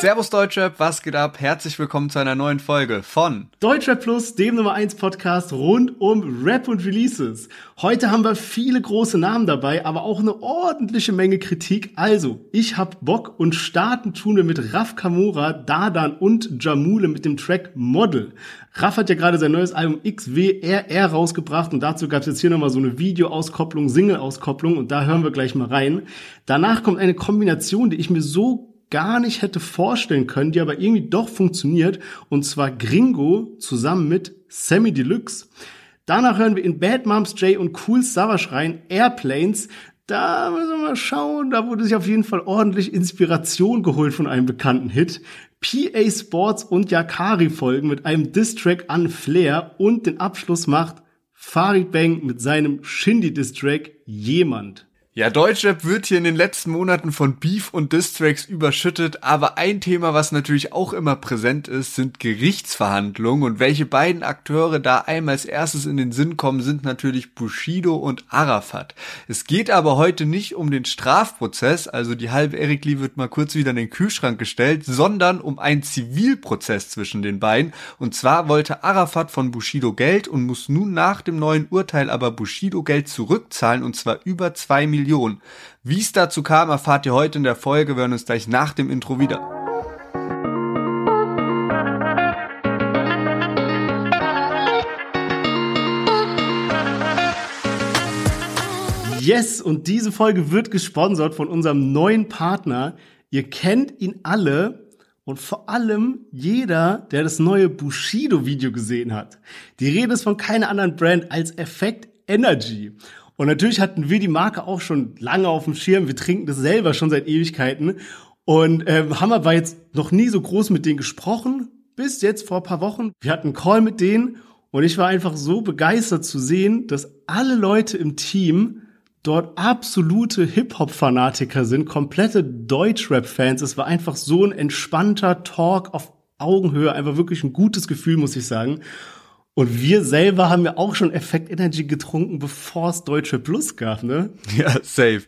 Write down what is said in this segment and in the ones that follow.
Servus Deutschrap, was geht ab? Herzlich willkommen zu einer neuen Folge von Deutschrap Plus, dem Nummer 1 Podcast rund um Rap und Releases. Heute haben wir viele große Namen dabei, aber auch eine ordentliche Menge Kritik. Also, ich hab Bock und starten tun wir mit Raf Kamura, Dadan und Jamule mit dem Track Model. Raf hat ja gerade sein neues Album XWRR rausgebracht und dazu gab es jetzt hier nochmal so eine Videoauskopplung, Single-Auskopplung und da hören wir gleich mal rein. Danach kommt eine Kombination, die ich mir so gar nicht hätte vorstellen können, die aber irgendwie doch funktioniert. Und zwar Gringo zusammen mit Sammy Deluxe. Danach hören wir in Bad Moms J und Cool Savage rein Airplanes. Da müssen wir mal schauen. Da wurde sich auf jeden Fall ordentlich Inspiration geholt von einem bekannten Hit. PA Sports und Yakari folgen mit einem Distrack an Flair und den Abschluss macht Farid Bang mit seinem Shindy Distrack Jemand. Ja, Deutschrap wird hier in den letzten Monaten von Beef und Distracks überschüttet, aber ein Thema, was natürlich auch immer präsent ist, sind Gerichtsverhandlungen und welche beiden Akteure da einmal als erstes in den Sinn kommen, sind natürlich Bushido und Arafat. Es geht aber heute nicht um den Strafprozess, also die halbe Eric Lee wird mal kurz wieder in den Kühlschrank gestellt, sondern um einen Zivilprozess zwischen den beiden und zwar wollte Arafat von Bushido Geld und muss nun nach dem neuen Urteil aber Bushido Geld zurückzahlen und zwar über zwei Millionen Million. Wie es dazu kam, erfahrt ihr heute in der Folge. Wir hören uns gleich nach dem Intro wieder. Yes, und diese Folge wird gesponsert von unserem neuen Partner. Ihr kennt ihn alle und vor allem jeder, der das neue Bushido-Video gesehen hat. Die Rede ist von keiner anderen Brand als Effect Energy. Und natürlich hatten wir die Marke auch schon lange auf dem Schirm. Wir trinken das selber schon seit Ewigkeiten. Und ähm, haben aber jetzt noch nie so groß mit denen gesprochen, bis jetzt vor ein paar Wochen. Wir hatten einen Call mit denen und ich war einfach so begeistert zu sehen, dass alle Leute im Team dort absolute Hip-Hop-Fanatiker sind, komplette Deutschrap-Fans. Es war einfach so ein entspannter Talk auf Augenhöhe, einfach wirklich ein gutes Gefühl, muss ich sagen. Und wir selber haben ja auch schon Effekt Energy getrunken, bevor es Deutsche Plus gab, ne? Ja, safe.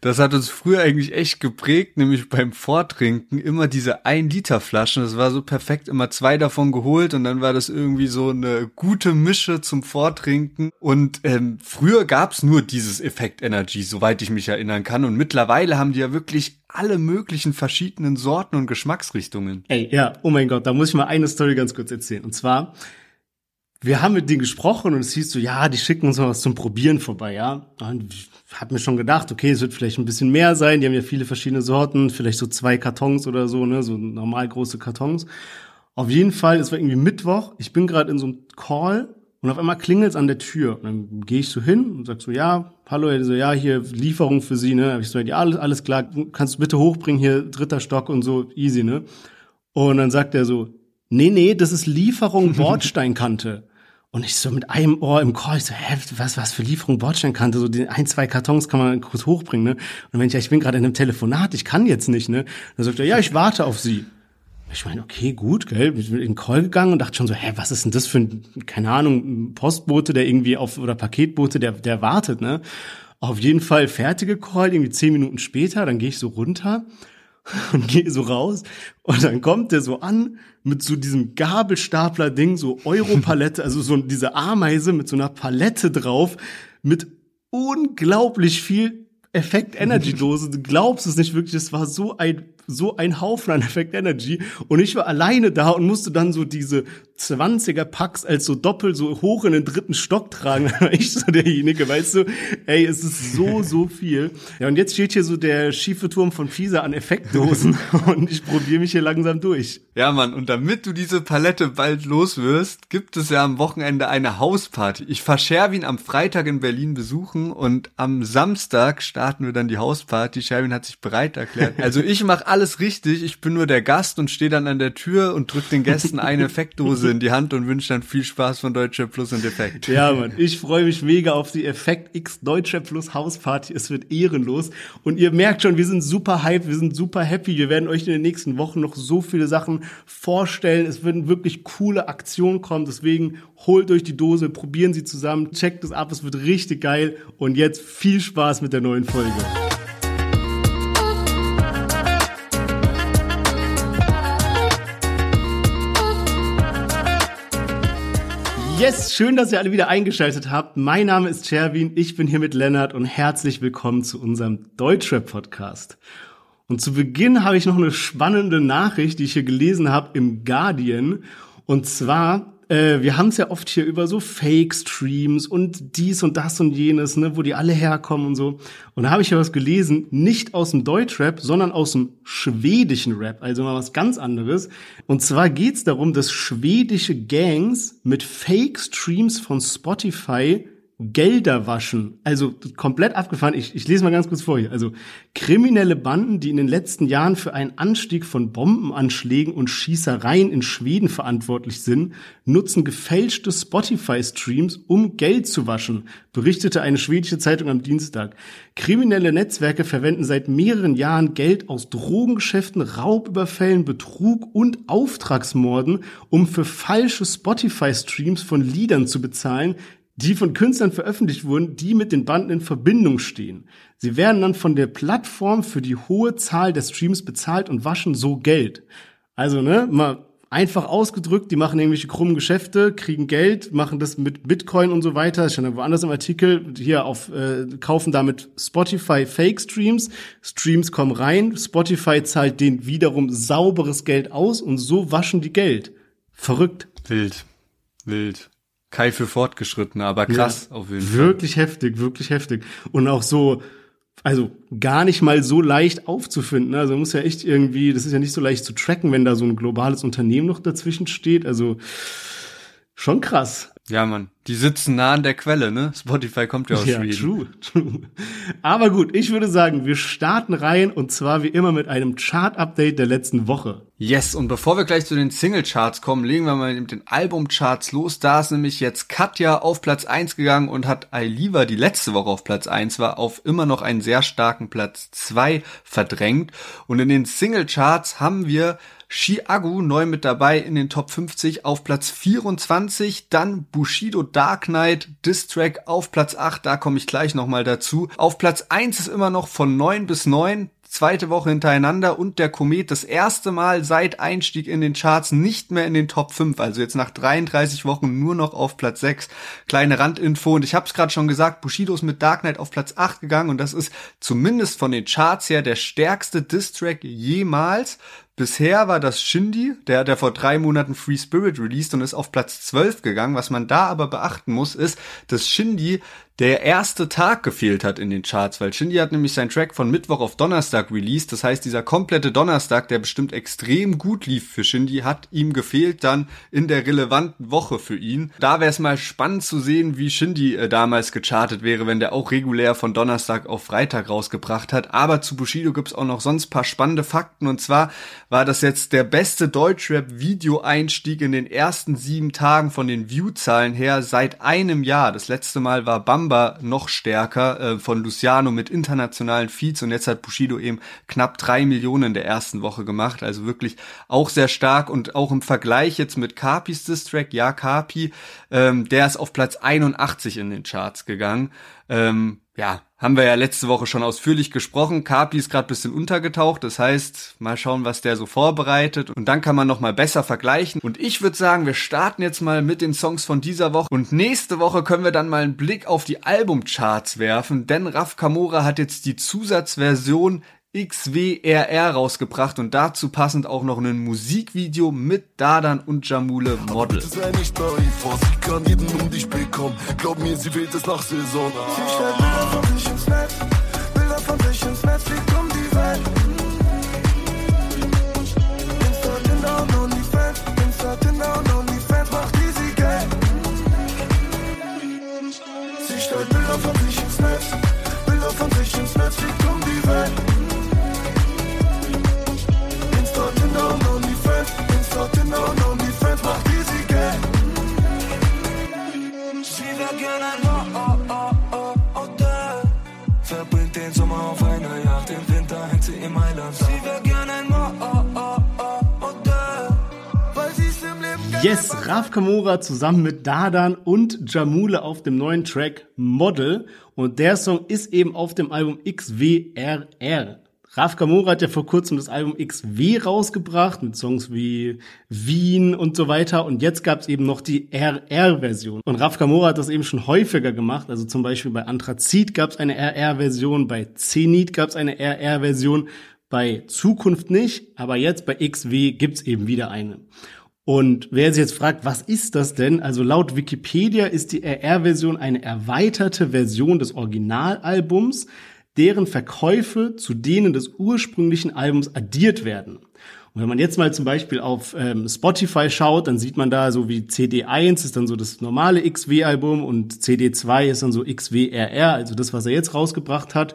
Das hat uns früher eigentlich echt geprägt, nämlich beim Vortrinken immer diese 1 Liter Flaschen. Das war so perfekt, immer zwei davon geholt und dann war das irgendwie so eine gute Mische zum Vortrinken. Und ähm, früher gab's nur dieses Effekt Energy, soweit ich mich erinnern kann. Und mittlerweile haben die ja wirklich alle möglichen verschiedenen Sorten und Geschmacksrichtungen. Ey, ja, oh mein Gott, da muss ich mal eine Story ganz kurz erzählen. Und zwar wir haben mit denen gesprochen und es hieß so, ja, die schicken uns mal was zum Probieren vorbei, ja. Und ich hab mir schon gedacht, okay, es wird vielleicht ein bisschen mehr sein. Die haben ja viele verschiedene Sorten, vielleicht so zwei Kartons oder so, ne, so normal große Kartons. Auf jeden Fall, es war irgendwie Mittwoch. Ich bin gerade in so einem Call und auf einmal klingelt's an der Tür. Und dann gehe ich so hin und sag so, ja, hallo, er so, ja, hier Lieferung für Sie, ne. Hab ich so, ja, alles, alles klar, kannst du bitte hochbringen, hier dritter Stock und so, easy, ne. Und dann sagt er so, nee, nee, das ist Lieferung Bordsteinkante. Und ich so mit einem Ohr im Call, ich so, hä, was, was für Lieferung Bordsteinkante, so die ein, zwei Kartons kann man kurz hochbringen, ne? Und wenn ich, ja, ich bin gerade in einem Telefonat, ich kann jetzt nicht, ne? Dann sagt er, ja, ich warte auf sie. Ich meine, okay, gut, gell, ich bin in den Call gegangen und dachte schon so, hä, was ist denn das für ein, keine Ahnung, Postbote, der irgendwie auf, oder Paketbote, der, der wartet, ne? Auf jeden Fall fertige Call, irgendwie zehn Minuten später, dann gehe ich so runter und gehe so raus und dann kommt der so an mit so diesem Gabelstapler-Ding, so Europalette, also so diese Ameise mit so einer Palette drauf, mit unglaublich viel Effekt Energy Dose. Du glaubst es nicht wirklich, es war so ein so ein Haufen an Effect Energy und ich war alleine da und musste dann so diese 20er Packs als so doppelt so hoch in den dritten Stock tragen. ich so derjenige, weißt du, ey, es ist so, so viel. Ja, und jetzt steht hier so der schiefe Turm von Pisa an Effektdosen und ich probiere mich hier langsam durch. Ja, Mann, und damit du diese Palette bald los wirst, gibt es ja am Wochenende eine Hausparty. Ich fahr Sherwin am Freitag in Berlin besuchen und am Samstag starten wir dann die Hausparty. Sherwin hat sich bereit erklärt. Also ich mache alles richtig. Ich bin nur der Gast und stehe dann an der Tür und drück den Gästen eine Effektdose in die Hand und wünsche dann viel Spaß von Deutscher Plus und Effekt. Ja, Mann, ich freue mich mega auf die Effekt X Deutscher Plus Hausparty. Es wird ehrenlos. Und ihr merkt schon, wir sind super hyped, wir sind super happy. Wir werden euch in den nächsten Wochen noch so viele Sachen vorstellen. Es werden wirklich coole Aktionen kommen. Deswegen holt euch die Dose, probieren sie zusammen, checkt es ab. Es wird richtig geil. Und jetzt viel Spaß mit der neuen Folge. Yes, schön, dass ihr alle wieder eingeschaltet habt. Mein Name ist Cherwin, ich bin hier mit Lennart und herzlich willkommen zu unserem Deutschrap-Podcast. Und zu Beginn habe ich noch eine spannende Nachricht, die ich hier gelesen habe im Guardian. Und zwar äh, wir haben es ja oft hier über so Fake-Streams und dies und das und jenes, ne, wo die alle herkommen und so. Und da habe ich ja was gelesen, nicht aus dem Deutschrap, sondern aus dem schwedischen Rap, also mal was ganz anderes. Und zwar geht's darum, dass schwedische Gangs mit Fake-Streams von Spotify Gelder waschen. Also komplett abgefahren. Ich, ich lese mal ganz kurz vor hier. Also kriminelle Banden, die in den letzten Jahren für einen Anstieg von Bombenanschlägen und Schießereien in Schweden verantwortlich sind, nutzen gefälschte Spotify-Streams, um Geld zu waschen, berichtete eine schwedische Zeitung am Dienstag. Kriminelle Netzwerke verwenden seit mehreren Jahren Geld aus Drogengeschäften, Raubüberfällen, Betrug und Auftragsmorden, um für falsche Spotify-Streams von Liedern zu bezahlen, die von Künstlern veröffentlicht wurden, die mit den Banden in Verbindung stehen. Sie werden dann von der Plattform für die hohe Zahl der Streams bezahlt und waschen so Geld. Also, ne, mal einfach ausgedrückt, die machen irgendwelche krummen Geschäfte, kriegen Geld, machen das mit Bitcoin und so weiter. Ich stand woanders im Artikel, hier auf, äh, kaufen damit Spotify Fake Streams. Streams kommen rein, Spotify zahlt denen wiederum sauberes Geld aus und so waschen die Geld. Verrückt. Wild. Wild. Kai für Fortgeschrittene, aber krass ja, auf jeden Fall. Wirklich heftig, wirklich heftig. Und auch so, also gar nicht mal so leicht aufzufinden. Also muss ja echt irgendwie, das ist ja nicht so leicht zu tracken, wenn da so ein globales Unternehmen noch dazwischen steht. Also schon krass. Ja, Mann. Die sitzen nah an der Quelle, ne? Spotify kommt ja aus ja, Schweden. True, true. Aber gut, ich würde sagen, wir starten rein und zwar wie immer mit einem Chart-Update der letzten Woche. Yes, und bevor wir gleich zu den Single-Charts kommen, legen wir mal mit den Album-Charts los. Da ist nämlich jetzt Katja auf Platz 1 gegangen und hat Ailiva, die letzte Woche auf Platz 1 war, auf immer noch einen sehr starken Platz 2 verdrängt. Und in den Single-Charts haben wir Chiagu neu mit dabei in den Top 50 auf Platz 24, dann Bushido Dark Knight Distrack auf Platz 8, da komme ich gleich nochmal dazu. Auf Platz 1 ist immer noch von 9 bis 9, zweite Woche hintereinander und der Komet das erste Mal seit Einstieg in den Charts nicht mehr in den Top 5, also jetzt nach 33 Wochen nur noch auf Platz 6. Kleine Randinfo und ich habe es gerade schon gesagt, Bushido ist mit Dark Knight auf Platz 8 gegangen und das ist zumindest von den Charts her der stärkste Distrack jemals. Bisher war das Shindy, der hat ja vor drei Monaten Free Spirit released und ist auf Platz 12 gegangen. Was man da aber beachten muss, ist, dass Shindy der erste Tag gefehlt hat in den Charts, weil Shindy hat nämlich seinen Track von Mittwoch auf Donnerstag released. Das heißt, dieser komplette Donnerstag, der bestimmt extrem gut lief für Shindy, hat ihm gefehlt dann in der relevanten Woche für ihn. Da wäre es mal spannend zu sehen, wie Shindy äh, damals gechartet wäre, wenn der auch regulär von Donnerstag auf Freitag rausgebracht hat. Aber zu Bushido gibt's auch noch sonst paar spannende Fakten. Und zwar war das jetzt der beste Deutschrap-Video-Einstieg in den ersten sieben Tagen von den View-Zahlen her seit einem Jahr. Das letzte Mal war Bam Samba noch stärker äh, von Luciano mit internationalen Feeds. Und jetzt hat Bushido eben knapp drei Millionen in der ersten Woche gemacht, also wirklich auch sehr stark. Und auch im Vergleich jetzt mit Carpis Distrack, ja Carpi, ähm, der ist auf Platz 81 in den Charts gegangen. Ähm, ja, haben wir ja letzte Woche schon ausführlich gesprochen. Kapi ist gerade bisschen untergetaucht, das heißt, mal schauen, was der so vorbereitet und dann kann man noch mal besser vergleichen. Und ich würde sagen, wir starten jetzt mal mit den Songs von dieser Woche und nächste Woche können wir dann mal einen Blick auf die Albumcharts werfen, denn Raf Kamora hat jetzt die Zusatzversion XWRR rausgebracht und dazu passend auch noch ein Musikvideo mit Dadan und Jamule Model. Sie kann jeden um dich bekommen. Glaub mir, sie wählt es nach Saison. Sie Yes, Raf Kamora zusammen mit Dadan und Jamule auf dem neuen Track Model. Und der Song ist eben auf dem Album XWRR Raf Kamora hat ja vor kurzem das Album XW rausgebracht mit Songs wie Wien und so weiter. Und jetzt gab es eben noch die RR-Version. Und Raf Kamora hat das eben schon häufiger gemacht. Also zum Beispiel bei Anthrazit gab es eine RR-Version, bei Zenit gab es eine RR-Version, bei Zukunft nicht, aber jetzt bei XW gibt's eben wieder eine. Und wer sich jetzt fragt, was ist das denn? Also laut Wikipedia ist die RR-Version eine erweiterte Version des Originalalbums, deren Verkäufe zu denen des ursprünglichen Albums addiert werden. Und wenn man jetzt mal zum Beispiel auf ähm, Spotify schaut, dann sieht man da so wie CD1 ist dann so das normale XW-Album und CD2 ist dann so XWRR, also das, was er jetzt rausgebracht hat.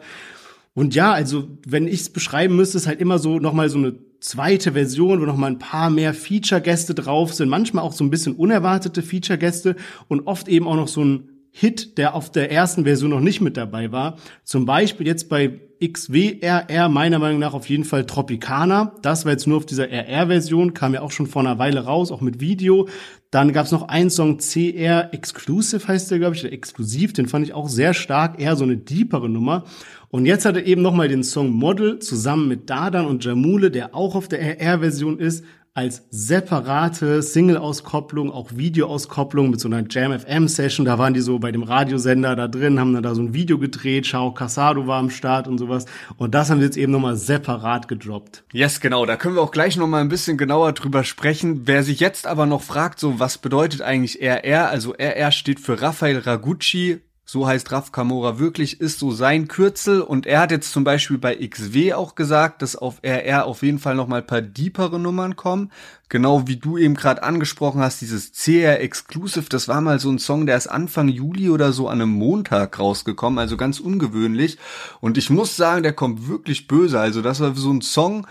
Und ja, also wenn ich es beschreiben müsste, ist halt immer so nochmal so eine zweite Version, wo noch mal ein paar mehr Feature-Gäste drauf sind, manchmal auch so ein bisschen unerwartete Feature-Gäste und oft eben auch noch so ein Hit, der auf der ersten Version noch nicht mit dabei war. Zum Beispiel jetzt bei XWRR meiner Meinung nach auf jeden Fall Tropicana. Das war jetzt nur auf dieser RR-Version, kam ja auch schon vor einer Weile raus, auch mit Video. Dann gab's noch einen Song CR Exclusive heißt der, glaube ich, der Exklusiv. Den fand ich auch sehr stark, eher so eine deepere Nummer. Und jetzt hat er eben nochmal den Song Model zusammen mit Dadan und Jamule, der auch auf der RR-Version ist, als separate Single-Auskopplung, auch Video-Auskopplung mit so einer Jam-FM-Session. Da waren die so bei dem Radiosender da drin, haben dann da so ein Video gedreht. Chao Casado war am Start und sowas. Und das haben sie jetzt eben nochmal separat gedroppt. Yes, genau. Da können wir auch gleich nochmal ein bisschen genauer drüber sprechen. Wer sich jetzt aber noch fragt, so was bedeutet eigentlich RR? Also RR steht für Raphael Ragucci, so heißt Raf Kamora wirklich, ist so sein Kürzel und er hat jetzt zum Beispiel bei XW auch gesagt, dass auf RR auf jeden Fall nochmal paar deepere Nummern kommen. Genau wie du eben gerade angesprochen hast, dieses CR Exclusive, das war mal so ein Song, der ist Anfang Juli oder so an einem Montag rausgekommen, also ganz ungewöhnlich. Und ich muss sagen, der kommt wirklich böse. Also das war so ein Song,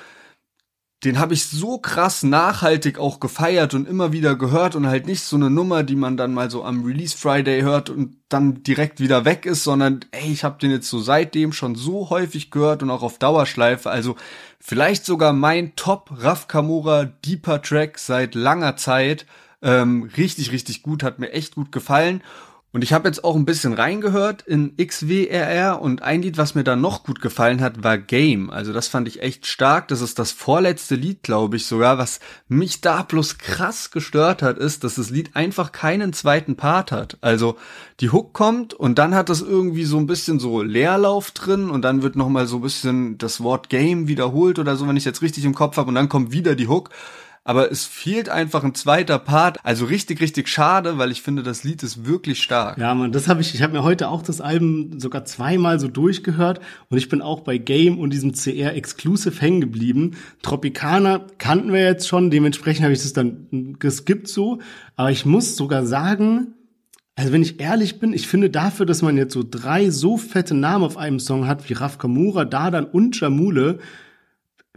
den habe ich so krass nachhaltig auch gefeiert und immer wieder gehört und halt nicht so eine Nummer, die man dann mal so am Release Friday hört und dann direkt wieder weg ist, sondern ey, ich habe den jetzt so seitdem schon so häufig gehört und auch auf Dauerschleife, also vielleicht sogar mein Top Raf Kamura Deeper Track seit langer Zeit. Ähm, richtig, richtig gut, hat mir echt gut gefallen. Und ich habe jetzt auch ein bisschen reingehört in XWRR und ein Lied, was mir da noch gut gefallen hat, war Game. Also das fand ich echt stark. Das ist das vorletzte Lied, glaube ich sogar. Was mich da bloß krass gestört hat, ist, dass das Lied einfach keinen zweiten Part hat. Also die Hook kommt und dann hat das irgendwie so ein bisschen so Leerlauf drin und dann wird noch mal so ein bisschen das Wort Game wiederholt oder so, wenn ich jetzt richtig im Kopf habe und dann kommt wieder die Hook aber es fehlt einfach ein zweiter Part. Also richtig, richtig schade, weil ich finde, das Lied ist wirklich stark. Ja, man, das habe ich, ich habe mir heute auch das Album sogar zweimal so durchgehört und ich bin auch bei Game und diesem CR Exclusive hängen geblieben. Tropicana kannten wir jetzt schon, dementsprechend habe ich das dann geskippt so, aber ich muss sogar sagen, also wenn ich ehrlich bin, ich finde dafür, dass man jetzt so drei so fette Namen auf einem Song hat, wie Raf Kamura, Dadan und Jamule,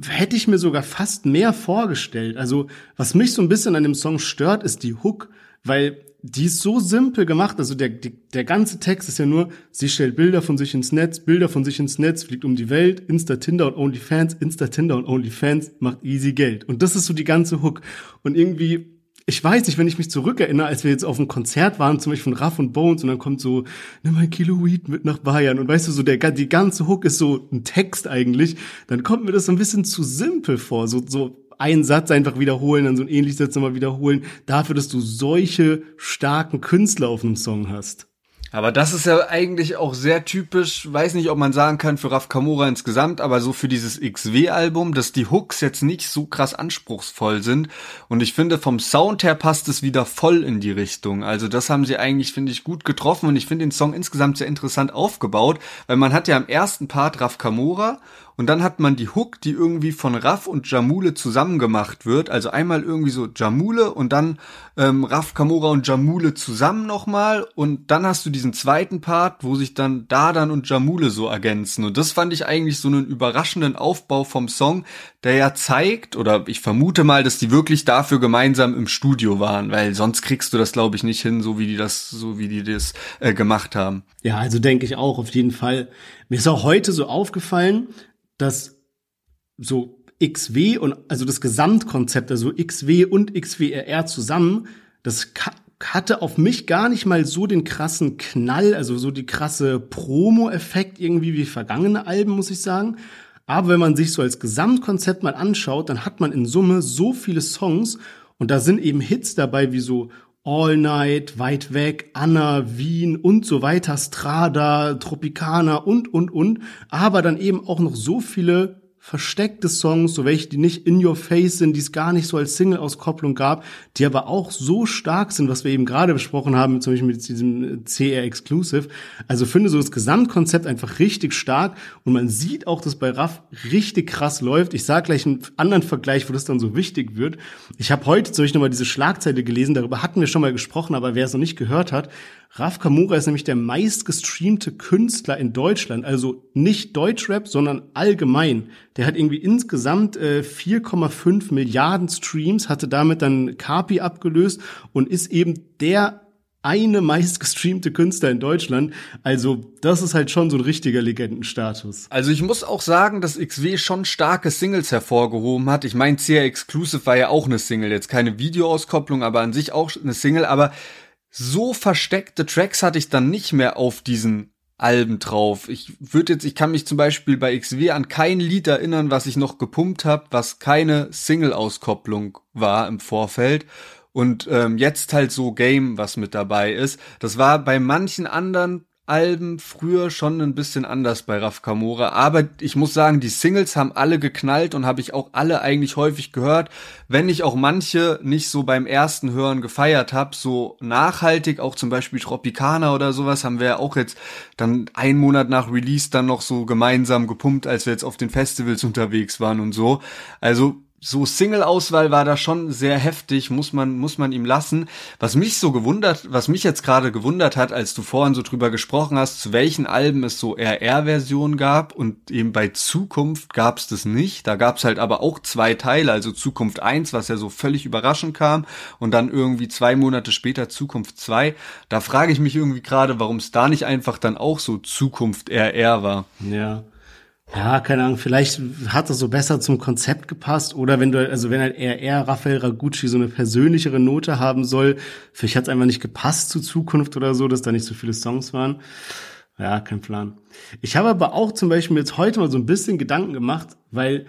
hätte ich mir sogar fast mehr vorgestellt. Also, was mich so ein bisschen an dem Song stört, ist die Hook, weil die ist so simpel gemacht. Also der, die, der ganze Text ist ja nur, sie stellt Bilder von sich ins Netz, Bilder von sich ins Netz, fliegt um die Welt, Insta Tinder und OnlyFans, Insta Tinder und OnlyFans macht easy Geld. Und das ist so die ganze Hook. Und irgendwie ich weiß nicht, wenn ich mich zurückerinnere, als wir jetzt auf einem Konzert waren, zum Beispiel von Raff und Bones, und dann kommt so, nimm ein Kilo Weed mit nach Bayern. Und weißt du, so der, die ganze Hook ist so ein Text eigentlich, dann kommt mir das so ein bisschen zu simpel vor. So, so einen Satz einfach wiederholen, dann so ein ähnliches Satz nochmal wiederholen, dafür, dass du solche starken Künstler auf einem Song hast. Aber das ist ja eigentlich auch sehr typisch, weiß nicht, ob man sagen kann für Raf Kamura insgesamt, aber so für dieses XW-Album, dass die Hooks jetzt nicht so krass anspruchsvoll sind. Und ich finde, vom Sound her passt es wieder voll in die Richtung. Also das haben sie eigentlich, finde ich, gut getroffen und ich finde den Song insgesamt sehr interessant aufgebaut, weil man hat ja im ersten Part Raf Kamura und dann hat man die Hook, die irgendwie von Raff und Jamule zusammen gemacht wird. Also einmal irgendwie so Jamule und dann ähm, Raff, Kamora und Jamule zusammen nochmal. Und dann hast du diesen zweiten Part, wo sich dann Dadan und Jamule so ergänzen. Und das fand ich eigentlich so einen überraschenden Aufbau vom Song, der ja zeigt, oder ich vermute mal, dass die wirklich dafür gemeinsam im Studio waren, weil sonst kriegst du das, glaube ich, nicht hin, so wie die das, so wie die das äh, gemacht haben. Ja, also denke ich auch, auf jeden Fall. Mir ist auch heute so aufgefallen, dass so XW und also das Gesamtkonzept, also XW und XWRR zusammen, das hatte auf mich gar nicht mal so den krassen Knall, also so die krasse Promo-Effekt irgendwie wie vergangene Alben, muss ich sagen. Aber wenn man sich so als Gesamtkonzept mal anschaut, dann hat man in Summe so viele Songs und da sind eben Hits dabei wie so All Night, Weit Weg, Anna, Wien und so weiter, Strada, Tropicana und, und, und. Aber dann eben auch noch so viele versteckte Songs, so welche, die nicht in your face sind, die es gar nicht so als Single-Auskopplung gab, die aber auch so stark sind, was wir eben gerade besprochen haben, zum Beispiel mit diesem CR Exclusive. Also finde so das Gesamtkonzept einfach richtig stark und man sieht auch, dass bei Raff richtig krass läuft. Ich sage gleich einen anderen Vergleich, wo das dann so wichtig wird. Ich habe heute zum Beispiel nochmal diese Schlagzeile gelesen, darüber hatten wir schon mal gesprochen, aber wer es noch nicht gehört hat, Raf Kamura ist nämlich der meistgestreamte Künstler in Deutschland, also nicht Deutschrap, sondern allgemein. Der hat irgendwie insgesamt äh, 4,5 Milliarden Streams, hatte damit dann Kapi abgelöst und ist eben der eine meistgestreamte Künstler in Deutschland. Also das ist halt schon so ein richtiger Legendenstatus. Also ich muss auch sagen, dass XW schon starke Singles hervorgehoben hat. Ich meine, CR Exclusive war ja auch eine Single, jetzt keine Videoauskopplung, aber an sich auch eine Single. Aber so versteckte Tracks hatte ich dann nicht mehr auf diesen Alben drauf. Ich würde jetzt, ich kann mich zum Beispiel bei XW an kein Lied erinnern, was ich noch gepumpt habe, was keine Single-Auskopplung war im Vorfeld. Und ähm, jetzt halt so Game, was mit dabei ist. Das war bei manchen anderen Alben früher schon ein bisschen anders bei Raf Kamora, aber ich muss sagen, die Singles haben alle geknallt und habe ich auch alle eigentlich häufig gehört, wenn ich auch manche nicht so beim ersten Hören gefeiert habe, so nachhaltig, auch zum Beispiel Tropicana oder sowas, haben wir ja auch jetzt dann einen Monat nach Release dann noch so gemeinsam gepumpt, als wir jetzt auf den Festivals unterwegs waren und so. Also so Single-Auswahl war da schon sehr heftig, muss man, muss man ihm lassen. Was mich so gewundert, was mich jetzt gerade gewundert hat, als du vorhin so drüber gesprochen hast, zu welchen Alben es so RR-Versionen gab und eben bei Zukunft gab es das nicht. Da gab es halt aber auch zwei Teile, also Zukunft 1, was ja so völlig überraschend kam und dann irgendwie zwei Monate später Zukunft 2. Da frage ich mich irgendwie gerade, warum es da nicht einfach dann auch so Zukunft RR war. Ja. Ja, keine Ahnung, vielleicht hat das so besser zum Konzept gepasst oder wenn du, also wenn halt eher, eher Raphael Ragucci so eine persönlichere Note haben soll, vielleicht hat es einfach nicht gepasst zu Zukunft oder so, dass da nicht so viele Songs waren. Ja, kein Plan. Ich habe aber auch zum Beispiel jetzt heute mal so ein bisschen Gedanken gemacht, weil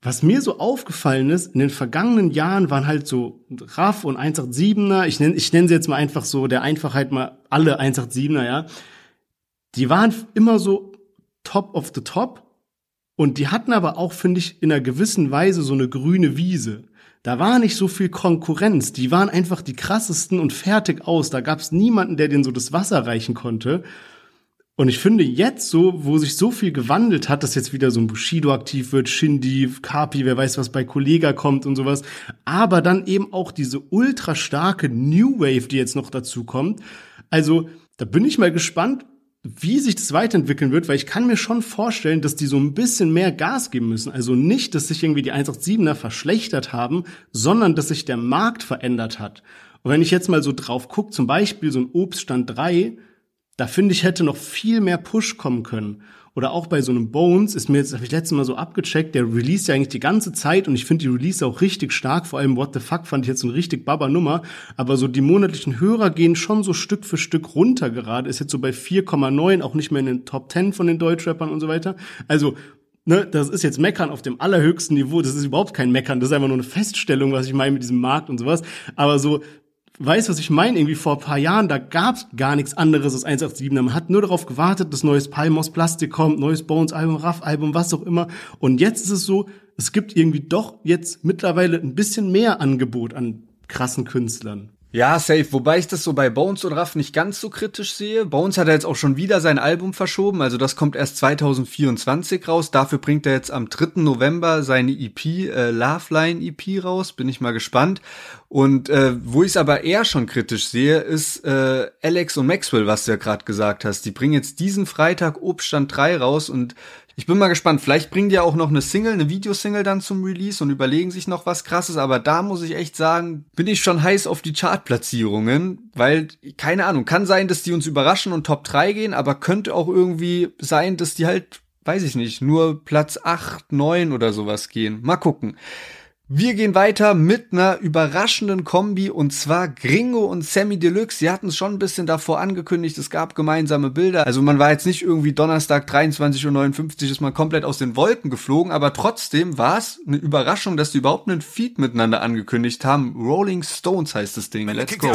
was mir so aufgefallen ist, in den vergangenen Jahren waren halt so RAF und 187er, ich nenne ich nenn sie jetzt mal einfach so der Einfachheit mal alle 187er, ja. Die waren immer so top of the top. Und die hatten aber auch, finde ich, in einer gewissen Weise so eine grüne Wiese. Da war nicht so viel Konkurrenz. Die waren einfach die krassesten und fertig aus. Da gab es niemanden, der denen so das Wasser reichen konnte. Und ich finde jetzt so, wo sich so viel gewandelt hat, dass jetzt wieder so ein Bushido aktiv wird, Shindy, Kapi, wer weiß, was bei Kollega kommt und sowas. Aber dann eben auch diese ultra starke New Wave, die jetzt noch dazu kommt. Also, da bin ich mal gespannt, wie sich das weiterentwickeln wird, weil ich kann mir schon vorstellen, dass die so ein bisschen mehr Gas geben müssen. Also nicht, dass sich irgendwie die 187er verschlechtert haben, sondern dass sich der Markt verändert hat. Und wenn ich jetzt mal so drauf gucke, zum Beispiel so ein Obststand 3, da finde ich, hätte noch viel mehr Push kommen können. Oder auch bei so einem Bones ist mir jetzt, habe ich letztes Mal so abgecheckt, der release ja eigentlich die ganze Zeit und ich finde die Release auch richtig stark. Vor allem What the Fuck fand ich jetzt so eine richtig Baba-Nummer. Aber so die monatlichen Hörer gehen schon so Stück für Stück runter gerade. Ist jetzt so bei 4,9, auch nicht mehr in den Top 10 von den Deutschrappern und so weiter. Also ne, das ist jetzt Meckern auf dem allerhöchsten Niveau. Das ist überhaupt kein Meckern. Das ist einfach nur eine Feststellung, was ich meine mit diesem Markt und sowas. Aber so, weißt, was ich meine? Irgendwie vor ein paar Jahren, da gab's gar nichts anderes als 187. Man hat nur darauf gewartet, dass neues Palmos Plastik kommt, neues Bones Album, Raff Album, was auch immer. Und jetzt ist es so, es gibt irgendwie doch jetzt mittlerweile ein bisschen mehr Angebot an krassen Künstlern. Ja, safe. Wobei ich das so bei Bones und Raff nicht ganz so kritisch sehe. Bones hat er jetzt auch schon wieder sein Album verschoben. Also das kommt erst 2024 raus. Dafür bringt er jetzt am 3. November seine EP, äh, Love Line EP raus. Bin ich mal gespannt. Und äh, wo ich es aber eher schon kritisch sehe, ist äh, Alex und Maxwell, was du ja gerade gesagt hast. Die bringen jetzt diesen Freitag Obststand 3 raus und ich bin mal gespannt. Vielleicht bringen die ja auch noch eine Single, eine Videosingle dann zum Release und überlegen sich noch was krasses. Aber da muss ich echt sagen, bin ich schon heiß auf die Chartplatzierungen, weil, keine Ahnung, kann sein, dass die uns überraschen und Top 3 gehen, aber könnte auch irgendwie sein, dass die halt, weiß ich nicht, nur Platz 8, 9 oder sowas gehen. Mal gucken. Wir gehen weiter mit einer überraschenden Kombi und zwar Gringo und Sammy Deluxe. Sie hatten es schon ein bisschen davor angekündigt, es gab gemeinsame Bilder. Also man war jetzt nicht irgendwie Donnerstag 23.59 Uhr ist man komplett aus den Wolken geflogen, aber trotzdem war es eine Überraschung, dass die überhaupt einen Feed miteinander angekündigt haben. Rolling Stones heißt das Ding. Let's go.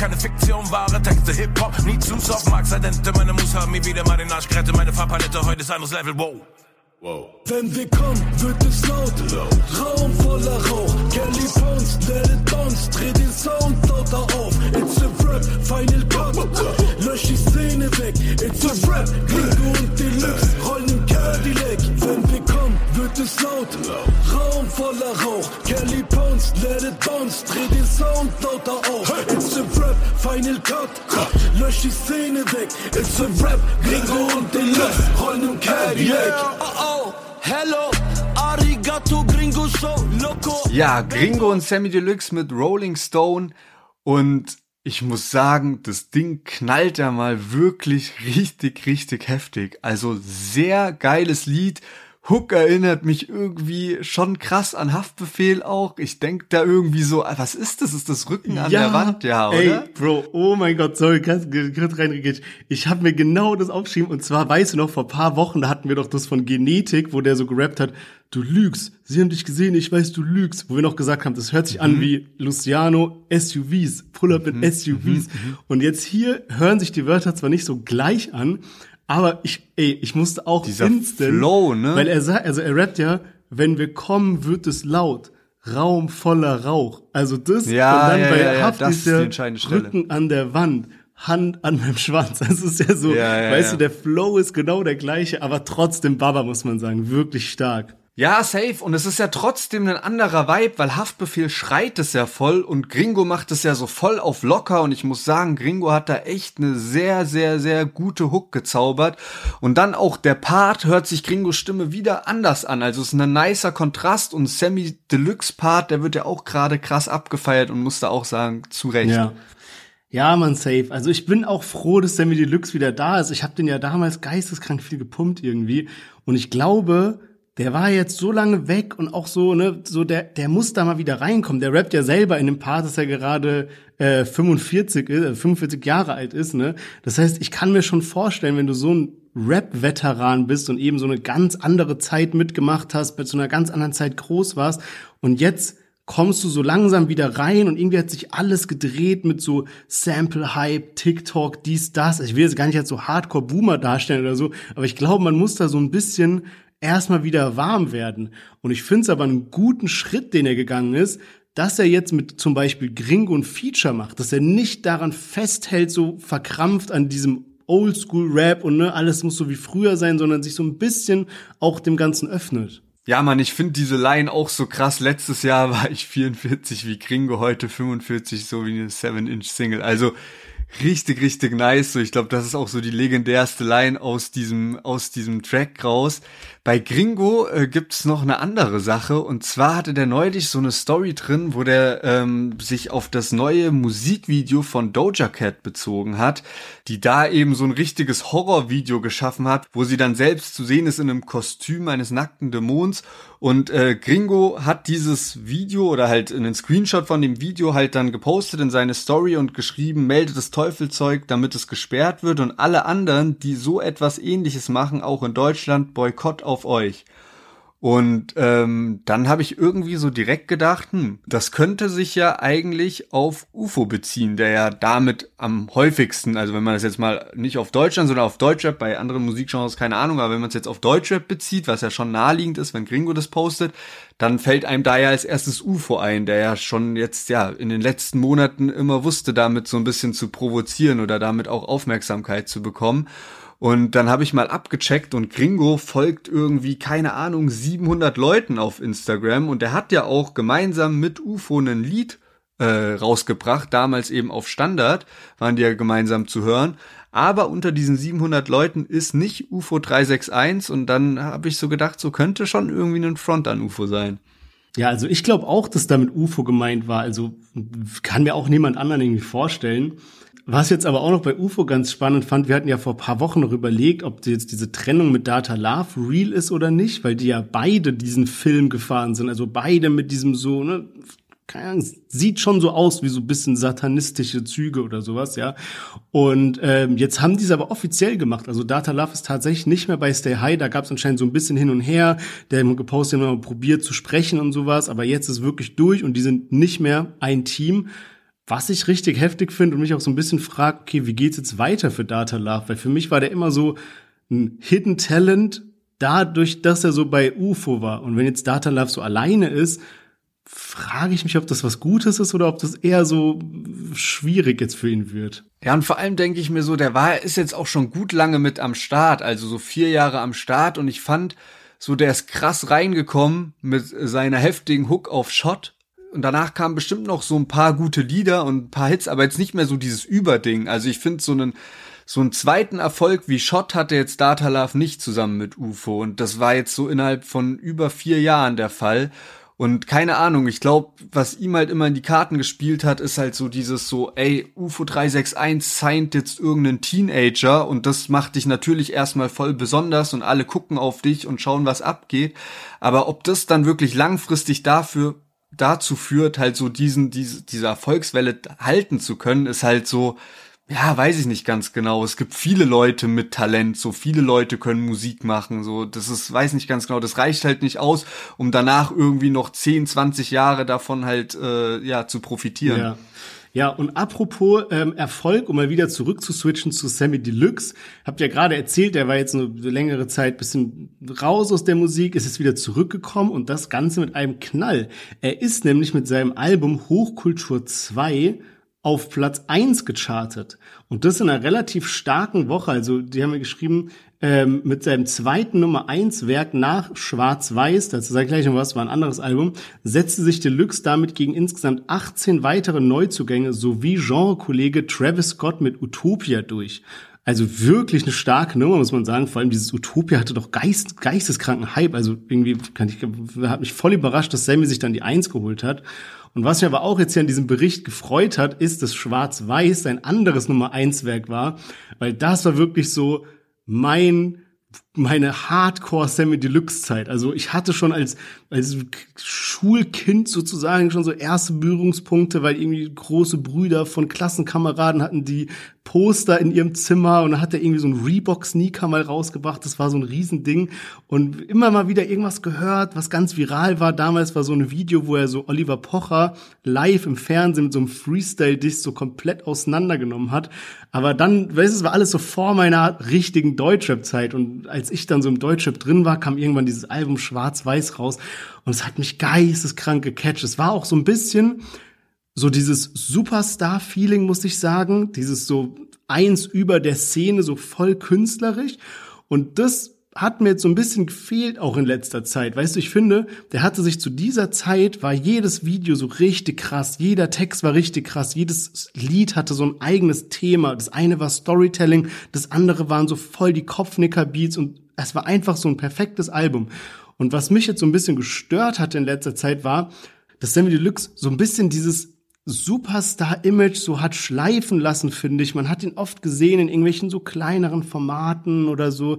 Keine Fiktion, wahre Texte, Hip-Hop, nie zu soft, Max Meine Muss haben mir wieder mal den Arsch gerettet, meine Farbpalette, heute ist anderes Level, wow. Wow. Wenn wir kommen, wird es laut. Raum voller Rauch. Kelly Pounds, let it bounce. Dreh den Sound lauter auf. It's a rap, Final Cut. Lösch die Szene weg. It's a rap, Gringo und Deluxe. Rollen im Cadillac. Wenn wir kommen, wird es laut. Raum voller Rauch. Kelly Pounds, let it bounce. Dreh den Sound lauter auf. It's a rap, Final Cut. Lösch die Szene weg. It's a rap, Gringo und Deluxe. Rollen im Cadillac. Oh, oh. Hello, arigato, Gringo Show, loco. Ja, Gringo und Sammy Deluxe mit Rolling Stone und ich muss sagen, das Ding knallt ja mal wirklich richtig, richtig heftig. Also sehr geiles Lied Hook erinnert mich irgendwie schon krass an Haftbefehl auch. Ich denk da irgendwie so, ah, was ist das? Ist das Rücken an ja, der Wand? Ja, oder? Ey, Bro, oh mein Gott, sorry, ganz, ganz rein, Ich habe mir genau das aufgeschrieben und zwar, weißt du noch, vor paar Wochen, da hatten wir doch das von Genetik, wo der so gerappt hat, du lügst, sie haben dich gesehen, ich weiß, du lügst, wo wir noch gesagt haben, das hört sich mhm. an wie Luciano SUVs, Pull-up in mhm. SUVs. Mhm. Und jetzt hier hören sich die Wörter zwar nicht so gleich an, aber ich, ey, ich musste auch Dieser instant, Flow, ne? Weil er sagt, also er rappt ja, wenn wir kommen, wird es laut. Raum voller Rauch. Also das ja, und dann ja, bei ja, Haft ja, ist der Rücken an der Wand. Hand an meinem Schwanz. Das ist ja so, ja, ja, weißt du, der Flow ist genau der gleiche, aber trotzdem Baba, muss man sagen, wirklich stark. Ja, safe. Und es ist ja trotzdem ein anderer Vibe, weil Haftbefehl schreit es ja voll und Gringo macht es ja so voll auf locker. Und ich muss sagen, Gringo hat da echt eine sehr, sehr, sehr gute Hook gezaubert. Und dann auch der Part hört sich Gringos Stimme wieder anders an. Also es ist ein nicer Kontrast und Sammy Deluxe Part, der wird ja auch gerade krass abgefeiert und musste auch sagen, zu Recht. Ja. Ja, man, safe. Also ich bin auch froh, dass Sammy Deluxe wieder da ist. Ich habe den ja damals geisteskrank viel gepumpt irgendwie. Und ich glaube, der war jetzt so lange weg und auch so, ne, so der, der muss da mal wieder reinkommen. Der rappt ja selber in dem Part, dass er gerade äh, 45 ist, 45 Jahre alt ist, ne. Das heißt, ich kann mir schon vorstellen, wenn du so ein Rap-Veteran bist und eben so eine ganz andere Zeit mitgemacht hast, bei so einer ganz anderen Zeit groß warst und jetzt kommst du so langsam wieder rein und irgendwie hat sich alles gedreht mit so Sample-Hype, TikTok, dies, das. Ich will jetzt gar nicht als so Hardcore-Boomer darstellen oder so, aber ich glaube, man muss da so ein bisschen erstmal wieder warm werden. Und ich finde es aber einen guten Schritt, den er gegangen ist, dass er jetzt mit zum Beispiel Gringo ein Feature macht, dass er nicht daran festhält, so verkrampft an diesem Oldschool-Rap und ne, alles muss so wie früher sein, sondern sich so ein bisschen auch dem Ganzen öffnet. Ja, man, ich finde diese Line auch so krass. Letztes Jahr war ich 44 wie Gringo, heute 45, so wie eine 7-Inch-Single. Also richtig, richtig nice. So, ich glaube, das ist auch so die legendärste Line aus diesem, aus diesem Track raus. Bei Gringo äh, gibt's noch eine andere Sache. Und zwar hatte der neulich so eine Story drin, wo der ähm, sich auf das neue Musikvideo von Doja Cat bezogen hat, die da eben so ein richtiges Horrorvideo geschaffen hat, wo sie dann selbst zu sehen ist in einem Kostüm eines nackten Dämons und äh, Gringo hat dieses Video oder halt einen Screenshot von dem Video halt dann gepostet in seine Story und geschrieben, meldet das Teufelzeug, damit es gesperrt wird und alle anderen, die so etwas ähnliches machen, auch in Deutschland, Boykott auf euch. Und ähm, dann habe ich irgendwie so direkt gedacht, hm, das könnte sich ja eigentlich auf UFO beziehen, der ja damit am häufigsten, also wenn man das jetzt mal nicht auf Deutschland, sondern auf Deutschrap, bei anderen Musikgenres keine Ahnung, aber wenn man es jetzt auf Deutschrap bezieht, was ja schon naheliegend ist, wenn Gringo das postet, dann fällt einem da ja als erstes UFO ein, der ja schon jetzt ja in den letzten Monaten immer wusste, damit so ein bisschen zu provozieren oder damit auch Aufmerksamkeit zu bekommen. Und dann habe ich mal abgecheckt und Gringo folgt irgendwie, keine Ahnung, 700 Leuten auf Instagram und der hat ja auch gemeinsam mit UFO ein Lied äh, rausgebracht, damals eben auf Standard, waren die ja gemeinsam zu hören. Aber unter diesen 700 Leuten ist nicht UFO 361 und dann habe ich so gedacht, so könnte schon irgendwie ein Front an UFO sein. Ja, also ich glaube auch, dass damit UFO gemeint war. Also kann mir auch niemand anderen irgendwie vorstellen. Was jetzt aber auch noch bei UFO ganz spannend fand, wir hatten ja vor paar Wochen noch überlegt, ob jetzt diese Trennung mit Data Love real ist oder nicht, weil die ja beide diesen Film gefahren sind, also beide mit diesem so, ne, keine Ahnung, sieht schon so aus wie so bisschen satanistische Züge oder sowas, ja. Und ähm, jetzt haben die es aber offiziell gemacht. Also Data Love ist tatsächlich nicht mehr bei Stay High. Da gab es anscheinend so ein bisschen hin und her. Der gepostet, immer probiert zu sprechen und sowas. Aber jetzt ist wirklich durch und die sind nicht mehr ein Team. Was ich richtig heftig finde und mich auch so ein bisschen fragt, okay, wie geht's jetzt weiter für Data Love? Weil für mich war der immer so ein Hidden Talent, dadurch, dass er so bei UFO war. Und wenn jetzt Data Love so alleine ist, frage ich mich, ob das was Gutes ist oder ob das eher so schwierig jetzt für ihn wird. Ja, und vor allem denke ich mir so, der war, ist jetzt auch schon gut lange mit am Start, also so vier Jahre am Start und ich fand, so der ist krass reingekommen mit seiner heftigen Hook auf Shot und danach kamen bestimmt noch so ein paar gute Lieder und ein paar Hits, aber jetzt nicht mehr so dieses Überding. Also ich finde so einen so einen zweiten Erfolg wie Shot hatte jetzt Data Love nicht zusammen mit UFO und das war jetzt so innerhalb von über vier Jahren der Fall. Und keine Ahnung, ich glaube, was ihm halt immer in die Karten gespielt hat, ist halt so dieses so, ey, UFO 361 signed jetzt irgendeinen Teenager und das macht dich natürlich erstmal voll besonders und alle gucken auf dich und schauen, was abgeht. Aber ob das dann wirklich langfristig dafür dazu führt, halt so diesen, diese, diese Erfolgswelle halten zu können, ist halt so, ja, weiß ich nicht ganz genau. Es gibt viele Leute mit Talent, so viele Leute können Musik machen, so das ist, weiß nicht ganz genau. Das reicht halt nicht aus, um danach irgendwie noch 10, 20 Jahre davon halt äh, ja zu profitieren. Ja. Ja, und apropos ähm, Erfolg, um mal wieder zurück zu switchen zu Sammy Deluxe, habt ihr ja gerade erzählt, der war jetzt eine längere Zeit bisschen raus aus der Musik, ist jetzt wieder zurückgekommen und das Ganze mit einem Knall. Er ist nämlich mit seinem Album Hochkultur 2 auf Platz eins gechartet. Und das in einer relativ starken Woche. Also die haben mir geschrieben, ähm, mit seinem zweiten Nummer eins Werk nach Schwarz-Weiß, dazu sage ich gleich noch was, war ein anderes Album, setzte sich Deluxe damit gegen insgesamt 18 weitere Neuzugänge sowie Genrekollege Travis Scott mit Utopia durch. Also wirklich eine starke Nummer, muss man sagen. Vor allem dieses Utopia hatte doch Geist, geisteskranken Hype. Also irgendwie kann ich, hat mich voll überrascht, dass Sammy sich dann die Eins geholt hat. Und was mich aber auch jetzt hier an diesem Bericht gefreut hat, ist, dass Schwarz-Weiß ein anderes Nummer eins Werk war, weil das war wirklich so mein meine Hardcore Sammy Deluxe Zeit. Also ich hatte schon als als Schulkind sozusagen schon so erste Berührungspunkte, weil irgendwie große Brüder von Klassenkameraden hatten die Poster in ihrem Zimmer und dann hat er irgendwie so ein Reebok Sneaker mal rausgebracht. Das war so ein Riesending und immer mal wieder irgendwas gehört, was ganz viral war. Damals war so ein Video, wo er so Oliver Pocher live im Fernsehen mit so einem Freestyle Disc so komplett auseinandergenommen hat. Aber dann, weißt du, es war alles so vor meiner richtigen Deutschrap Zeit und als ich dann so im Deutschrap drin war, kam irgendwann dieses Album Schwarz-Weiß raus und es hat mich geisteskrank gecatcht. Es war auch so ein bisschen so dieses Superstar-Feeling, muss ich sagen. Dieses so eins über der Szene, so voll künstlerisch. Und das hat mir jetzt so ein bisschen gefehlt, auch in letzter Zeit. Weißt du, ich finde, der hatte sich zu dieser Zeit, war jedes Video so richtig krass, jeder Text war richtig krass, jedes Lied hatte so ein eigenes Thema. Das eine war Storytelling, das andere waren so voll die Kopfnicker-Beats und es war einfach so ein perfektes Album. Und was mich jetzt so ein bisschen gestört hat in letzter Zeit war, dass Sammy Deluxe so ein bisschen dieses Superstar-Image so hat schleifen lassen, finde ich. Man hat ihn oft gesehen in irgendwelchen so kleineren Formaten oder so.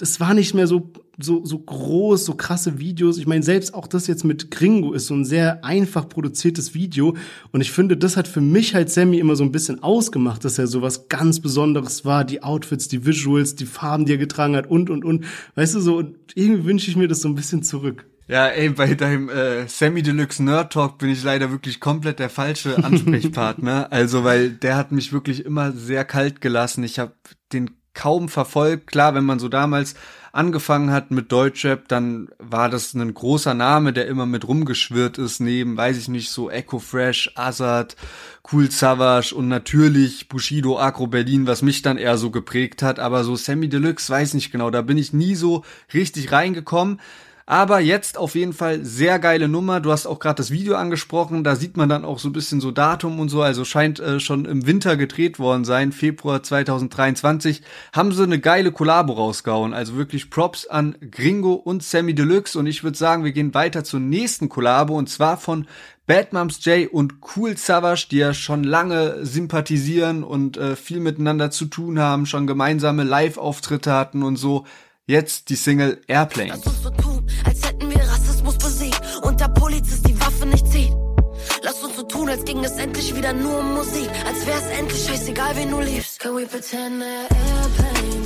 Es war nicht mehr so, so, so groß, so krasse Videos. Ich meine, selbst auch das jetzt mit Gringo ist so ein sehr einfach produziertes Video. Und ich finde, das hat für mich halt Sammy immer so ein bisschen ausgemacht, dass er so was ganz Besonderes war. Die Outfits, die Visuals, die Farben, die er getragen hat und, und, und. Weißt du, so, und irgendwie wünsche ich mir das so ein bisschen zurück. Ja, ey, bei deinem äh, Sammy Deluxe Nerd Talk bin ich leider wirklich komplett der falsche Ansprechpartner. also, weil der hat mich wirklich immer sehr kalt gelassen. Ich habe den kaum verfolgt. Klar, wenn man so damals angefangen hat mit Deutschrap, dann war das ein großer Name, der immer mit rumgeschwirrt ist, neben, weiß ich nicht, so Echo Fresh, Azad, Cool Savage und natürlich Bushido, Agro Berlin, was mich dann eher so geprägt hat. Aber so Sammy Deluxe, weiß nicht genau, da bin ich nie so richtig reingekommen. Aber jetzt auf jeden Fall sehr geile Nummer. Du hast auch gerade das Video angesprochen. Da sieht man dann auch so ein bisschen so Datum und so. Also scheint äh, schon im Winter gedreht worden sein. Februar 2023 haben sie eine geile Kollabo rausgehauen. Also wirklich Props an Gringo und Sammy Deluxe. Und ich würde sagen, wir gehen weiter zur nächsten Kollabo und zwar von Bad Moms J und Cool Savage, die ja schon lange sympathisieren und äh, viel miteinander zu tun haben, schon gemeinsame Live-Auftritte hatten und so. Jetzt die Single Airplane. Lass uns so tun, als hätten wir Rassismus besiegt und der Polizist die Waffe nicht zieht. Lass uns so tun, als ging es endlich wieder nur um Musik, als wär's endlich scheißegal, wen du liebst. Can we pretend that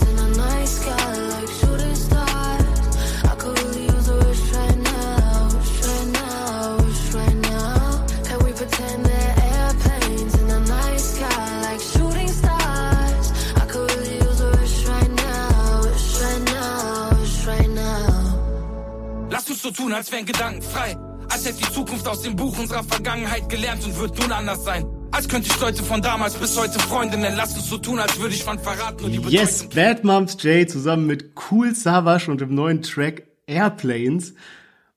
so tun, als wären Gedanken frei. Als hätte die Zukunft aus dem Buch unserer Vergangenheit gelernt und wird nun anders sein. Als könnte ich Leute von damals bis heute Freunde nennen. Lass uns so tun, als würde ich von verraten und die Yes, Bad Moms J zusammen mit Cool Savage und dem neuen Track Airplanes.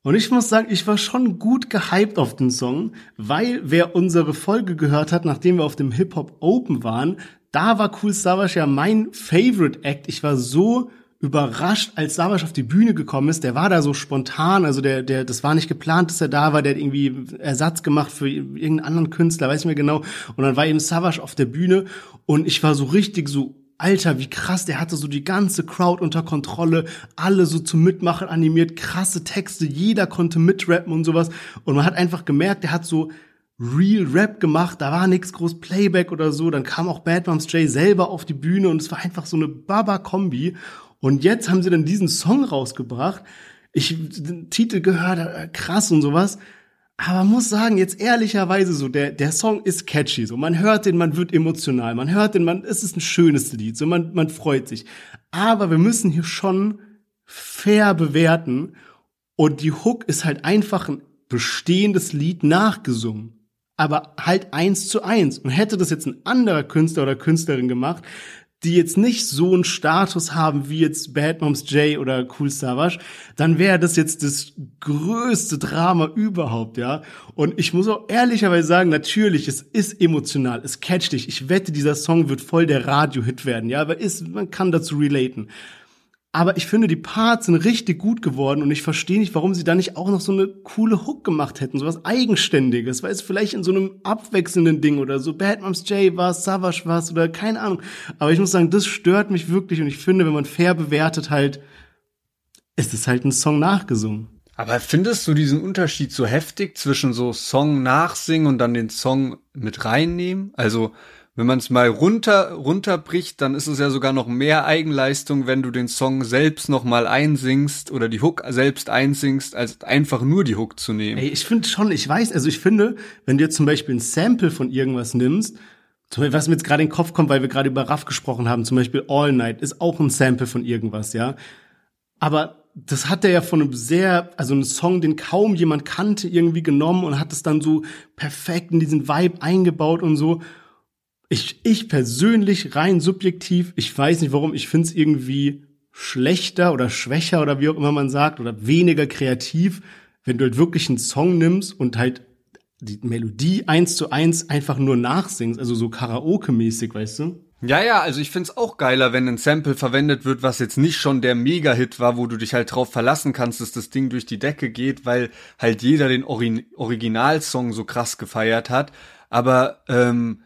Und ich muss sagen, ich war schon gut gehypt auf den Song, weil wer unsere Folge gehört hat, nachdem wir auf dem Hip Hop Open waren, da war Cool Savage ja mein Favorite Act. Ich war so überrascht, als Savage auf die Bühne gekommen ist. Der war da so spontan, also der, der, das war nicht geplant, dass er da war. Der hat irgendwie Ersatz gemacht für irgendeinen anderen Künstler, weiß ich mir genau. Und dann war eben Savage auf der Bühne und ich war so richtig so Alter, wie krass, der hatte so die ganze Crowd unter Kontrolle, alle so zum Mitmachen animiert, krasse Texte, jeder konnte mitrappen und sowas. Und man hat einfach gemerkt, der hat so Real Rap gemacht, da war nix groß Playback oder so. Dann kam auch Bad Moms J selber auf die Bühne und es war einfach so eine Baba-Kombi. Und jetzt haben sie dann diesen Song rausgebracht. Ich den Titel gehört, äh, krass und sowas. Aber muss sagen, jetzt ehrlicherweise so, der, der Song ist catchy, so. Man hört den, man wird emotional. Man hört den, man, es ist ein schönes Lied, so. Man, man freut sich. Aber wir müssen hier schon fair bewerten. Und die Hook ist halt einfach ein bestehendes Lied nachgesungen. Aber halt eins zu eins. Und hätte das jetzt ein anderer Künstler oder Künstlerin gemacht, die jetzt nicht so einen Status haben wie jetzt Bad Moms J oder Cool Savage, dann wäre das jetzt das größte Drama überhaupt, ja. Und ich muss auch ehrlicherweise sagen, natürlich, es ist emotional, es catcht dich. Ich wette, dieser Song wird voll der Radio-Hit werden, ja, aber ist, man kann dazu relaten. Aber ich finde, die Parts sind richtig gut geworden und ich verstehe nicht, warum sie da nicht auch noch so eine coole Hook gemacht hätten, so was Eigenständiges, weil es vielleicht in so einem abwechselnden Ding oder so Bad Moms J war, Savage war oder keine Ahnung. Aber ich muss sagen, das stört mich wirklich und ich finde, wenn man fair bewertet halt, ist es halt ein Song nachgesungen. Aber findest du diesen Unterschied so heftig zwischen so Song nachsingen und dann den Song mit reinnehmen? Also, wenn man es mal runter runterbricht, dann ist es ja sogar noch mehr Eigenleistung, wenn du den Song selbst noch mal einsingst oder die Hook selbst einsingst, als einfach nur die Hook zu nehmen. Ey, ich finde schon, ich weiß, also ich finde, wenn du jetzt zum Beispiel ein Sample von irgendwas nimmst, zum Beispiel, was mir jetzt gerade in den Kopf kommt, weil wir gerade über Raff gesprochen haben, zum Beispiel All Night ist auch ein Sample von irgendwas, ja. Aber das hat er ja von einem sehr, also einen Song, den kaum jemand kannte, irgendwie genommen und hat es dann so perfekt in diesen Vibe eingebaut und so. Ich, ich persönlich, rein subjektiv, ich weiß nicht warum, ich finde es irgendwie schlechter oder schwächer oder wie auch immer man sagt oder weniger kreativ, wenn du halt wirklich einen Song nimmst und halt die Melodie eins zu eins einfach nur nachsingst, also so Karaoke-mäßig, weißt du? Ja, ja, also ich find's auch geiler, wenn ein Sample verwendet wird, was jetzt nicht schon der Mega-Hit war, wo du dich halt drauf verlassen kannst, dass das Ding durch die Decke geht, weil halt jeder den Ori Originalsong so krass gefeiert hat. Aber ähm,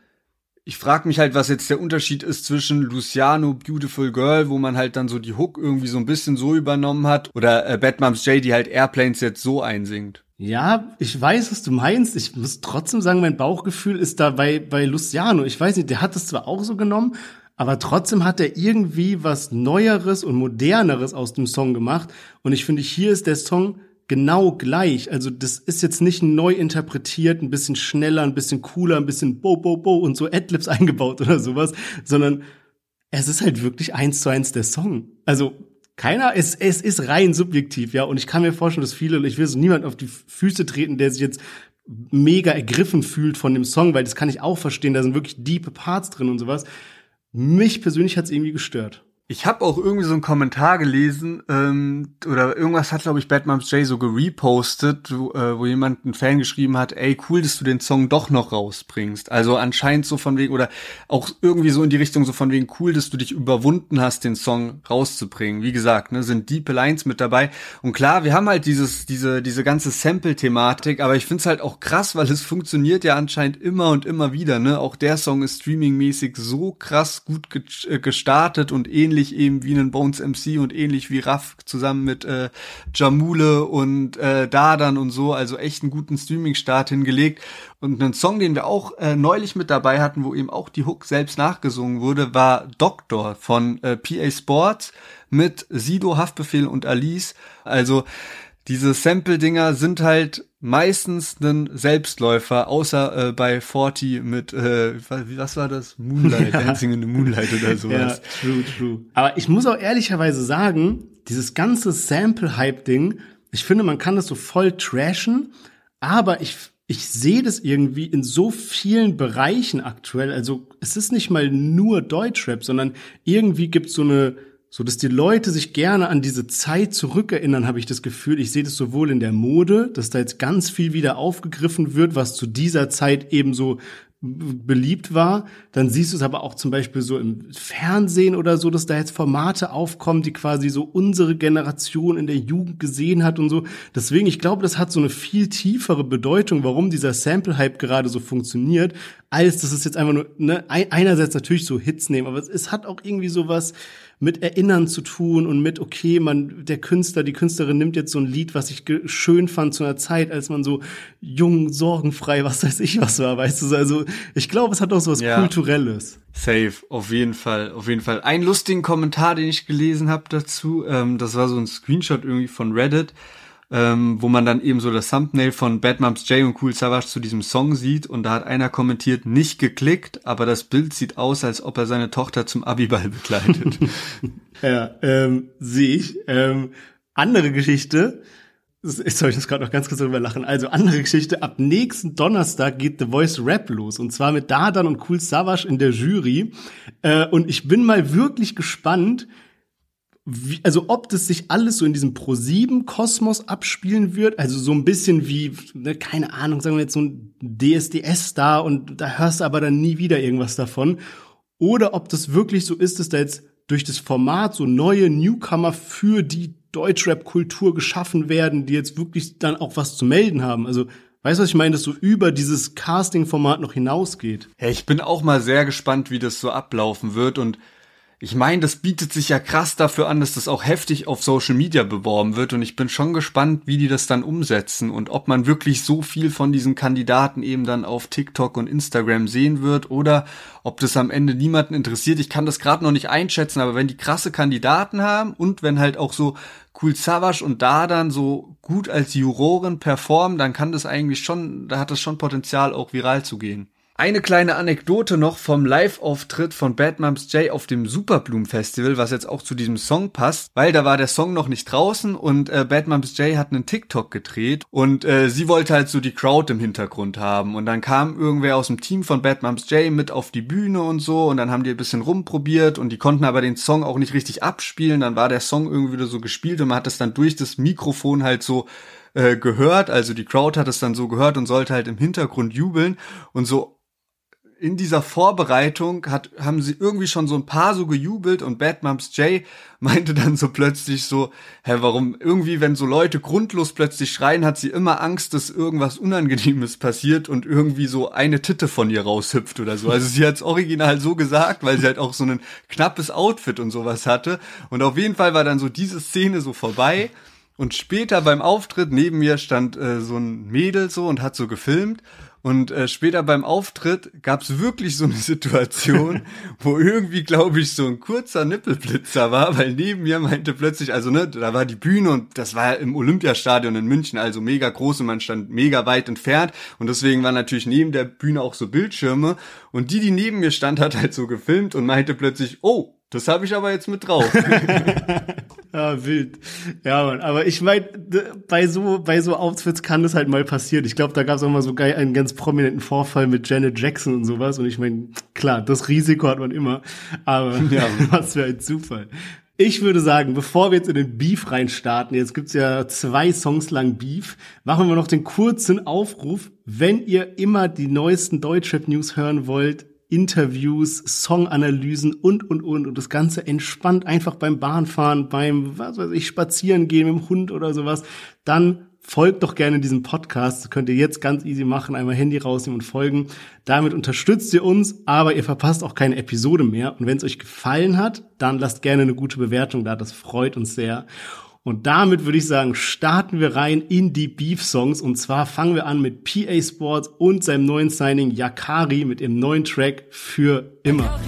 ich frage mich halt, was jetzt der Unterschied ist zwischen Luciano Beautiful Girl, wo man halt dann so die Hook irgendwie so ein bisschen so übernommen hat, oder äh, Bad Moms J, die halt Airplanes jetzt so einsingt. Ja, ich weiß, was du meinst. Ich muss trotzdem sagen, mein Bauchgefühl ist da bei, bei Luciano. Ich weiß nicht, der hat das zwar auch so genommen, aber trotzdem hat er irgendwie was Neueres und Moderneres aus dem Song gemacht. Und ich finde, hier ist der Song genau gleich. Also das ist jetzt nicht neu interpretiert, ein bisschen schneller, ein bisschen cooler, ein bisschen bo bo bo und so Adlibs eingebaut oder sowas, sondern es ist halt wirklich eins zu eins der Song. Also keiner, es, es ist rein subjektiv, ja. Und ich kann mir vorstellen, dass viele, ich will so niemand auf die Füße treten, der sich jetzt mega ergriffen fühlt von dem Song, weil das kann ich auch verstehen, da sind wirklich diepe Parts drin und sowas. Mich persönlich hat's irgendwie gestört. Ich habe auch irgendwie so einen Kommentar gelesen ähm, oder irgendwas hat, glaube ich, Bad Moms J so gerepostet, wo, äh, wo jemand, ein Fan geschrieben hat, ey, cool, dass du den Song doch noch rausbringst. Also anscheinend so von wegen, oder auch irgendwie so in die Richtung so von wegen, cool, dass du dich überwunden hast, den Song rauszubringen. Wie gesagt, ne, sind Deep Lines mit dabei. Und klar, wir haben halt dieses, diese, diese ganze Sample-Thematik, aber ich find's halt auch krass, weil es funktioniert ja anscheinend immer und immer wieder. Ne? Auch der Song ist streamingmäßig so krass gut ge äh, gestartet und ähnlich ähnlich eben wie einen Bones MC und ähnlich wie Raff zusammen mit äh, Jamule und äh, Dadan und so, also echt einen guten Streaming-Start hingelegt. Und einen Song, den wir auch äh, neulich mit dabei hatten, wo eben auch die Hook selbst nachgesungen wurde, war Doctor von äh, PA Sports mit Sido, Haftbefehl und Alice. Also diese Sample-Dinger sind halt meistens ein Selbstläufer, außer äh, bei 40 mit, äh, was war das? Moonlight, ja. Dancing in the Moonlight oder sowas. Ja, true, true. Aber ich muss auch ehrlicherweise sagen, dieses ganze Sample-Hype-Ding, ich finde, man kann das so voll trashen, aber ich, ich sehe das irgendwie in so vielen Bereichen aktuell. Also es ist nicht mal nur Deutschrap, sondern irgendwie gibt so eine so dass die Leute sich gerne an diese Zeit zurückerinnern, habe ich das Gefühl. Ich sehe das sowohl in der Mode, dass da jetzt ganz viel wieder aufgegriffen wird, was zu dieser Zeit eben so beliebt war. Dann siehst du es aber auch zum Beispiel so im Fernsehen oder so, dass da jetzt Formate aufkommen, die quasi so unsere Generation in der Jugend gesehen hat und so. Deswegen, ich glaube, das hat so eine viel tiefere Bedeutung, warum dieser Sample-Hype gerade so funktioniert, als dass es jetzt einfach nur, ne, einerseits natürlich so Hits nehmen, aber es, es hat auch irgendwie so was, mit Erinnern zu tun und mit, okay, man, der Künstler, die Künstlerin nimmt jetzt so ein Lied, was ich schön fand zu einer Zeit, als man so jung, sorgenfrei, was weiß ich was war, weißt du, also ich glaube, es hat auch so was ja. Kulturelles. Safe, auf jeden Fall, auf jeden Fall. Ein lustigen Kommentar, den ich gelesen habe dazu, ähm, das war so ein Screenshot irgendwie von Reddit, ähm, wo man dann eben so das Thumbnail von Bad Moms J und Cool Savage zu diesem Song sieht und da hat einer kommentiert, nicht geklickt, aber das Bild sieht aus, als ob er seine Tochter zum Abiball begleitet. ja, ähm, sehe ich. Ähm, andere Geschichte, soll ich das gerade noch ganz kurz darüber lachen. Also andere Geschichte, ab nächsten Donnerstag geht The Voice Rap los und zwar mit Dadan und Cool Savage in der Jury. Äh, und ich bin mal wirklich gespannt, wie, also ob das sich alles so in diesem Pro-7-Kosmos abspielen wird, also so ein bisschen wie, ne, keine Ahnung, sagen wir jetzt so ein DSDS-Star und da hörst du aber dann nie wieder irgendwas davon. Oder ob das wirklich so ist, dass da jetzt durch das Format so neue Newcomer für die Deutschrap-Kultur geschaffen werden, die jetzt wirklich dann auch was zu melden haben. Also Weißt du, was ich meine, dass so über dieses Casting-Format noch hinausgeht? Ja, ich bin auch mal sehr gespannt, wie das so ablaufen wird und ich meine, das bietet sich ja krass dafür an, dass das auch heftig auf Social Media beworben wird und ich bin schon gespannt, wie die das dann umsetzen und ob man wirklich so viel von diesen Kandidaten eben dann auf TikTok und Instagram sehen wird oder ob das am Ende niemanden interessiert. Ich kann das gerade noch nicht einschätzen, aber wenn die krasse Kandidaten haben und wenn halt auch so Cool Savage und da dann so gut als Juroren performen, dann kann das eigentlich schon, da hat das schon Potenzial auch viral zu gehen. Eine kleine Anekdote noch vom Live-Auftritt von Bad Moms J auf dem Superbloom Festival, was jetzt auch zu diesem Song passt, weil da war der Song noch nicht draußen und äh, Bad Moms J hat einen TikTok gedreht und äh, sie wollte halt so die Crowd im Hintergrund haben und dann kam irgendwer aus dem Team von Bad Moms J mit auf die Bühne und so und dann haben die ein bisschen rumprobiert und die konnten aber den Song auch nicht richtig abspielen, dann war der Song irgendwie wieder so gespielt und man hat das dann durch das Mikrofon halt so äh, gehört, also die Crowd hat es dann so gehört und sollte halt im Hintergrund jubeln und so in dieser Vorbereitung hat, haben sie irgendwie schon so ein paar so gejubelt und Bad Moms J meinte dann so plötzlich so, hä, warum irgendwie, wenn so Leute grundlos plötzlich schreien, hat sie immer Angst, dass irgendwas Unangenehmes passiert und irgendwie so eine Titte von ihr raushüpft oder so. Also sie hat's original so gesagt, weil sie halt auch so ein knappes Outfit und sowas hatte. Und auf jeden Fall war dann so diese Szene so vorbei. Und später beim Auftritt neben mir stand äh, so ein Mädel so und hat so gefilmt und äh, später beim Auftritt gab es wirklich so eine Situation, wo irgendwie, glaube ich, so ein kurzer Nippelblitzer war, weil neben mir meinte plötzlich, also ne, da war die Bühne und das war im Olympiastadion in München, also mega groß und man stand mega weit entfernt. Und deswegen waren natürlich neben der Bühne auch so Bildschirme. Und die, die neben mir stand, hat halt so gefilmt und meinte plötzlich, oh, das habe ich aber jetzt mit drauf. Ja, wild. Ja, Mann. Aber ich meine, bei so, bei so Outfits kann das halt mal passieren. Ich glaube, da gab es auch mal so geil einen ganz prominenten Vorfall mit Janet Jackson und sowas. Und ich meine, klar, das Risiko hat man immer. Aber ja. was für ein Zufall. Ich würde sagen, bevor wir jetzt in den Beef reinstarten, jetzt gibt's ja zwei Songs lang Beef, machen wir noch den kurzen Aufruf. Wenn ihr immer die neuesten Deutschrap-News hören wollt, Interviews, Songanalysen und, und, und. Und das Ganze entspannt einfach beim Bahnfahren, beim, was weiß ich, spazieren gehen mit dem Hund oder sowas. Dann folgt doch gerne diesem Podcast. Das könnt ihr jetzt ganz easy machen. Einmal Handy rausnehmen und folgen. Damit unterstützt ihr uns, aber ihr verpasst auch keine Episode mehr. Und wenn es euch gefallen hat, dann lasst gerne eine gute Bewertung da. Das freut uns sehr. Und damit würde ich sagen, starten wir rein in die Beef-Songs. Und zwar fangen wir an mit PA Sports und seinem neuen Signing Yakari mit dem neuen Track für immer.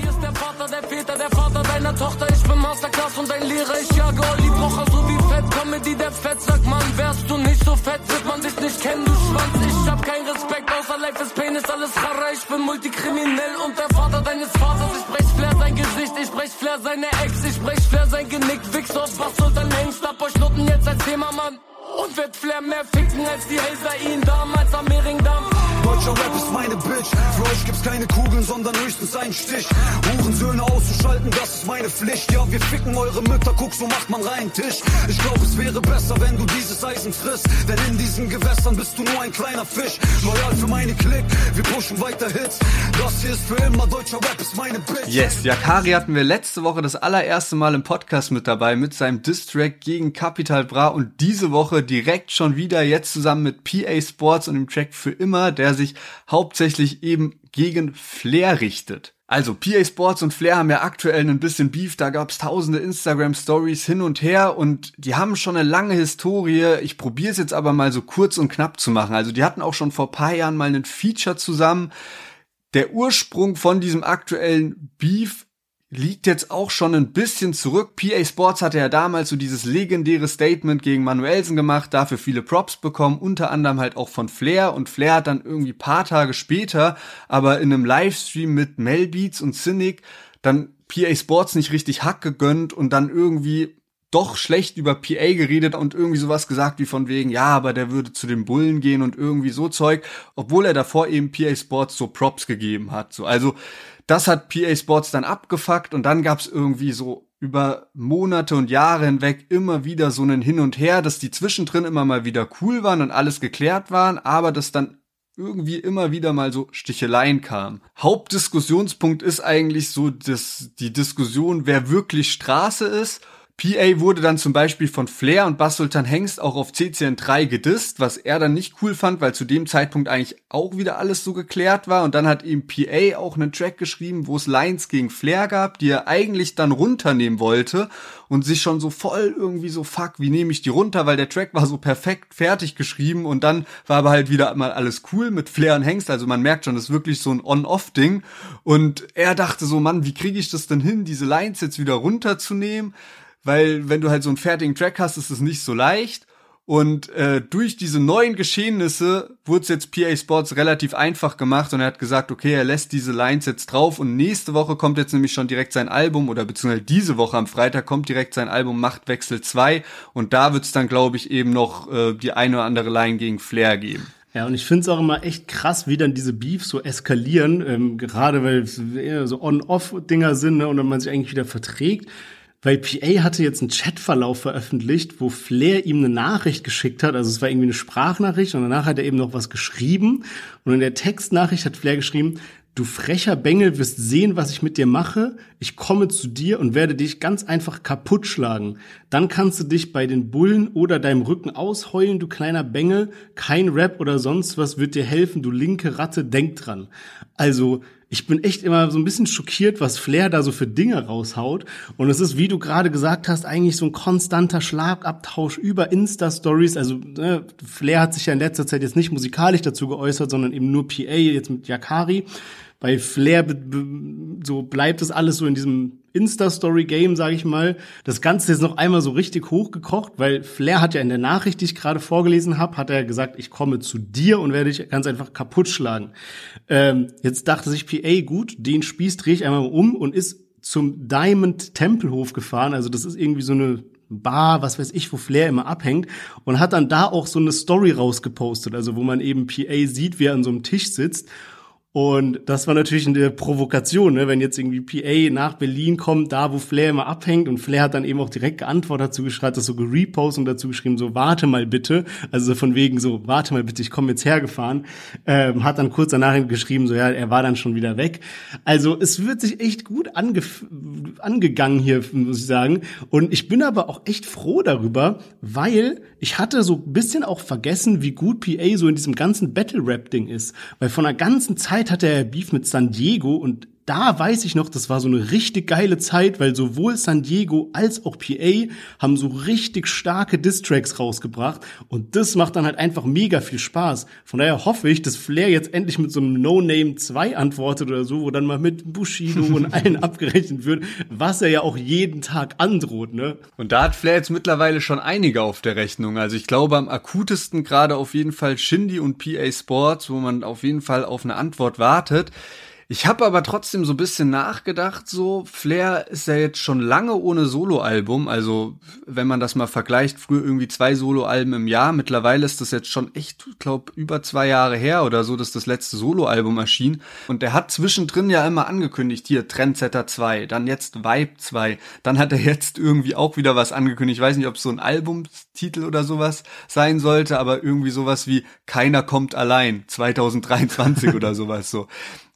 Tochter. Ich bin Masterclass und ein Lehrer. Ich jage Olli Pocher so wie Fett. Comedy, der Fett. Sag mal, wärst du nicht so fett, wird man dich nicht kennen, du Schwanz. Ich hab keinen Respekt, außer Life ist Pain, ist alles Harra. Ich bin multikriminell und der Vater deines Vaters. Ich brech Flair sein Gesicht, ich brech Flair seine Ex. Ich brech Flair sein Genick, Wichser, was soll dein Hengst? Ab euch Nutten jetzt als Thema, Mann. Und wird Flair mehr ficken als die Hazer ihn damals am Mehringdamm. Deutscher Rap ist meine Bitch. Für euch gibt's keine Kugeln, sondern höchstens einen Stich. Hurensöhne auszuschalten, das ist meine Pflicht. Ja, wir ficken eure Mütter, guck, so macht man rein Tisch. Ich glaub, es wäre besser, wenn du dieses Eisen frisst. Denn in diesen Gewässern bist du nur ein kleiner Fisch. Loyal für meine Klick, wir pushen weiter Hits. Das hier ist für immer, deutscher Rap ist meine Bitch. Yes, Yakari hatten wir letzte Woche das allererste Mal im Podcast mit dabei, mit seinem Distrack gegen Capital Bra. Und diese Woche direkt schon wieder, jetzt zusammen mit PA Sports und dem Track für immer, der sich hauptsächlich eben gegen Flair richtet. Also PA Sports und Flair haben ja aktuell ein bisschen Beef, da gab's tausende Instagram Stories hin und her und die haben schon eine lange Historie. Ich probiere es jetzt aber mal so kurz und knapp zu machen. Also die hatten auch schon vor paar Jahren mal einen Feature zusammen. Der Ursprung von diesem aktuellen Beef liegt jetzt auch schon ein bisschen zurück. PA Sports hatte ja damals so dieses legendäre Statement gegen Manuelsen gemacht, dafür viele Props bekommen, unter anderem halt auch von Flair und Flair hat dann irgendwie paar Tage später, aber in einem Livestream mit Melbeats und Cynic dann PA Sports nicht richtig Hack gegönnt und dann irgendwie doch schlecht über PA geredet und irgendwie sowas gesagt wie von wegen, ja, aber der würde zu den Bullen gehen und irgendwie so Zeug, obwohl er davor eben PA Sports so Props gegeben hat. So, also das hat PA Sports dann abgefuckt und dann gab's irgendwie so über Monate und Jahre hinweg immer wieder so einen Hin und Her, dass die zwischendrin immer mal wieder cool waren und alles geklärt waren, aber dass dann irgendwie immer wieder mal so Sticheleien kamen. Hauptdiskussionspunkt ist eigentlich so dass die Diskussion, wer wirklich Straße ist PA wurde dann zum Beispiel von Flair und Bass Sultan Hengst auch auf CCN3 gedisst, was er dann nicht cool fand, weil zu dem Zeitpunkt eigentlich auch wieder alles so geklärt war. Und dann hat ihm PA auch einen Track geschrieben, wo es Lines gegen Flair gab, die er eigentlich dann runternehmen wollte und sich schon so voll irgendwie so, fuck, wie nehme ich die runter, weil der Track war so perfekt fertig geschrieben und dann war aber halt wieder mal alles cool mit Flair und Hengst. Also man merkt schon, das ist wirklich so ein On-Off-Ding. Und er dachte so, Mann, wie kriege ich das denn hin, diese Lines jetzt wieder runterzunehmen? Weil wenn du halt so einen fertigen Track hast, ist es nicht so leicht. Und äh, durch diese neuen Geschehnisse wurde es jetzt PA Sports relativ einfach gemacht und er hat gesagt, okay, er lässt diese Lines jetzt drauf und nächste Woche kommt jetzt nämlich schon direkt sein Album oder beziehungsweise diese Woche am Freitag kommt direkt sein Album Machtwechsel 2 und da wird es dann, glaube ich, eben noch äh, die eine oder andere Line gegen Flair geben. Ja, und ich finde es auch immer echt krass, wie dann diese Beefs so eskalieren, ähm, gerade weil es so On-Off-Dinger sind ne, und dann man sich eigentlich wieder verträgt. Weil PA hatte jetzt einen Chatverlauf veröffentlicht, wo Flair ihm eine Nachricht geschickt hat. Also es war irgendwie eine Sprachnachricht und danach hat er eben noch was geschrieben. Und in der Textnachricht hat Flair geschrieben, du frecher Bengel wirst sehen, was ich mit dir mache. Ich komme zu dir und werde dich ganz einfach kaputt schlagen. Dann kannst du dich bei den Bullen oder deinem Rücken ausheulen, du kleiner Bengel. Kein Rap oder sonst was wird dir helfen, du linke Ratte, denk dran. Also, ich bin echt immer so ein bisschen schockiert, was Flair da so für Dinge raushaut. Und es ist, wie du gerade gesagt hast, eigentlich so ein konstanter Schlagabtausch über Insta-Stories. Also ne, Flair hat sich ja in letzter Zeit jetzt nicht musikalisch dazu geäußert, sondern eben nur PA, jetzt mit Yakari. Bei Flair so bleibt es alles so in diesem Insta-Story-Game, sage ich mal. Das Ganze ist noch einmal so richtig hochgekocht, weil Flair hat ja in der Nachricht, die ich gerade vorgelesen habe, hat er gesagt, ich komme zu dir und werde dich ganz einfach kaputt schlagen. Ähm, jetzt dachte sich PA, gut, den Spieß drehe ich einmal um und ist zum Diamond Tempelhof gefahren. Also das ist irgendwie so eine Bar, was weiß ich, wo Flair immer abhängt und hat dann da auch so eine Story rausgepostet, also wo man eben PA sieht, wie er an so einem Tisch sitzt und das war natürlich eine Provokation, ne? wenn jetzt irgendwie PA nach Berlin kommt, da wo Flair immer abhängt und Flair hat dann eben auch direkt geantwortet dazu geschrieben, das so gerepostet und dazu geschrieben, so warte mal bitte, also von wegen so warte mal bitte, ich komme jetzt hergefahren, ähm, hat dann kurz danach geschrieben, so ja, er war dann schon wieder weg. Also es wird sich echt gut ange angegangen hier, muss ich sagen. Und ich bin aber auch echt froh darüber, weil ich hatte so ein bisschen auch vergessen, wie gut PA so in diesem ganzen Battle-Rap-Ding ist. Weil von einer ganzen Zeit hatte er Beef mit San Diego und da weiß ich noch, das war so eine richtig geile Zeit, weil sowohl San Diego als auch PA haben so richtig starke Distracks rausgebracht und das macht dann halt einfach mega viel Spaß. Von daher hoffe ich, dass Flair jetzt endlich mit so einem No-Name 2 antwortet oder so, wo dann mal mit Bushido und allen abgerechnet wird, was er ja auch jeden Tag androht, ne? Und da hat Flair jetzt mittlerweile schon einige auf der Rechnung. Also ich glaube am akutesten gerade auf jeden Fall Shindy und PA Sports, wo man auf jeden Fall auf eine Antwort wartet. Ich habe aber trotzdem so ein bisschen nachgedacht, so Flair ist ja jetzt schon lange ohne Soloalbum, also wenn man das mal vergleicht, früher irgendwie zwei Soloalben im Jahr, mittlerweile ist das jetzt schon echt, glaub, über zwei Jahre her oder so, dass das letzte Soloalbum erschien. Und der hat zwischendrin ja immer angekündigt, hier Trendsetter 2, dann jetzt Vibe 2, dann hat er jetzt irgendwie auch wieder was angekündigt, ich weiß nicht, ob es so ein Albumtitel oder sowas sein sollte, aber irgendwie sowas wie Keiner kommt allein 2023 oder sowas so.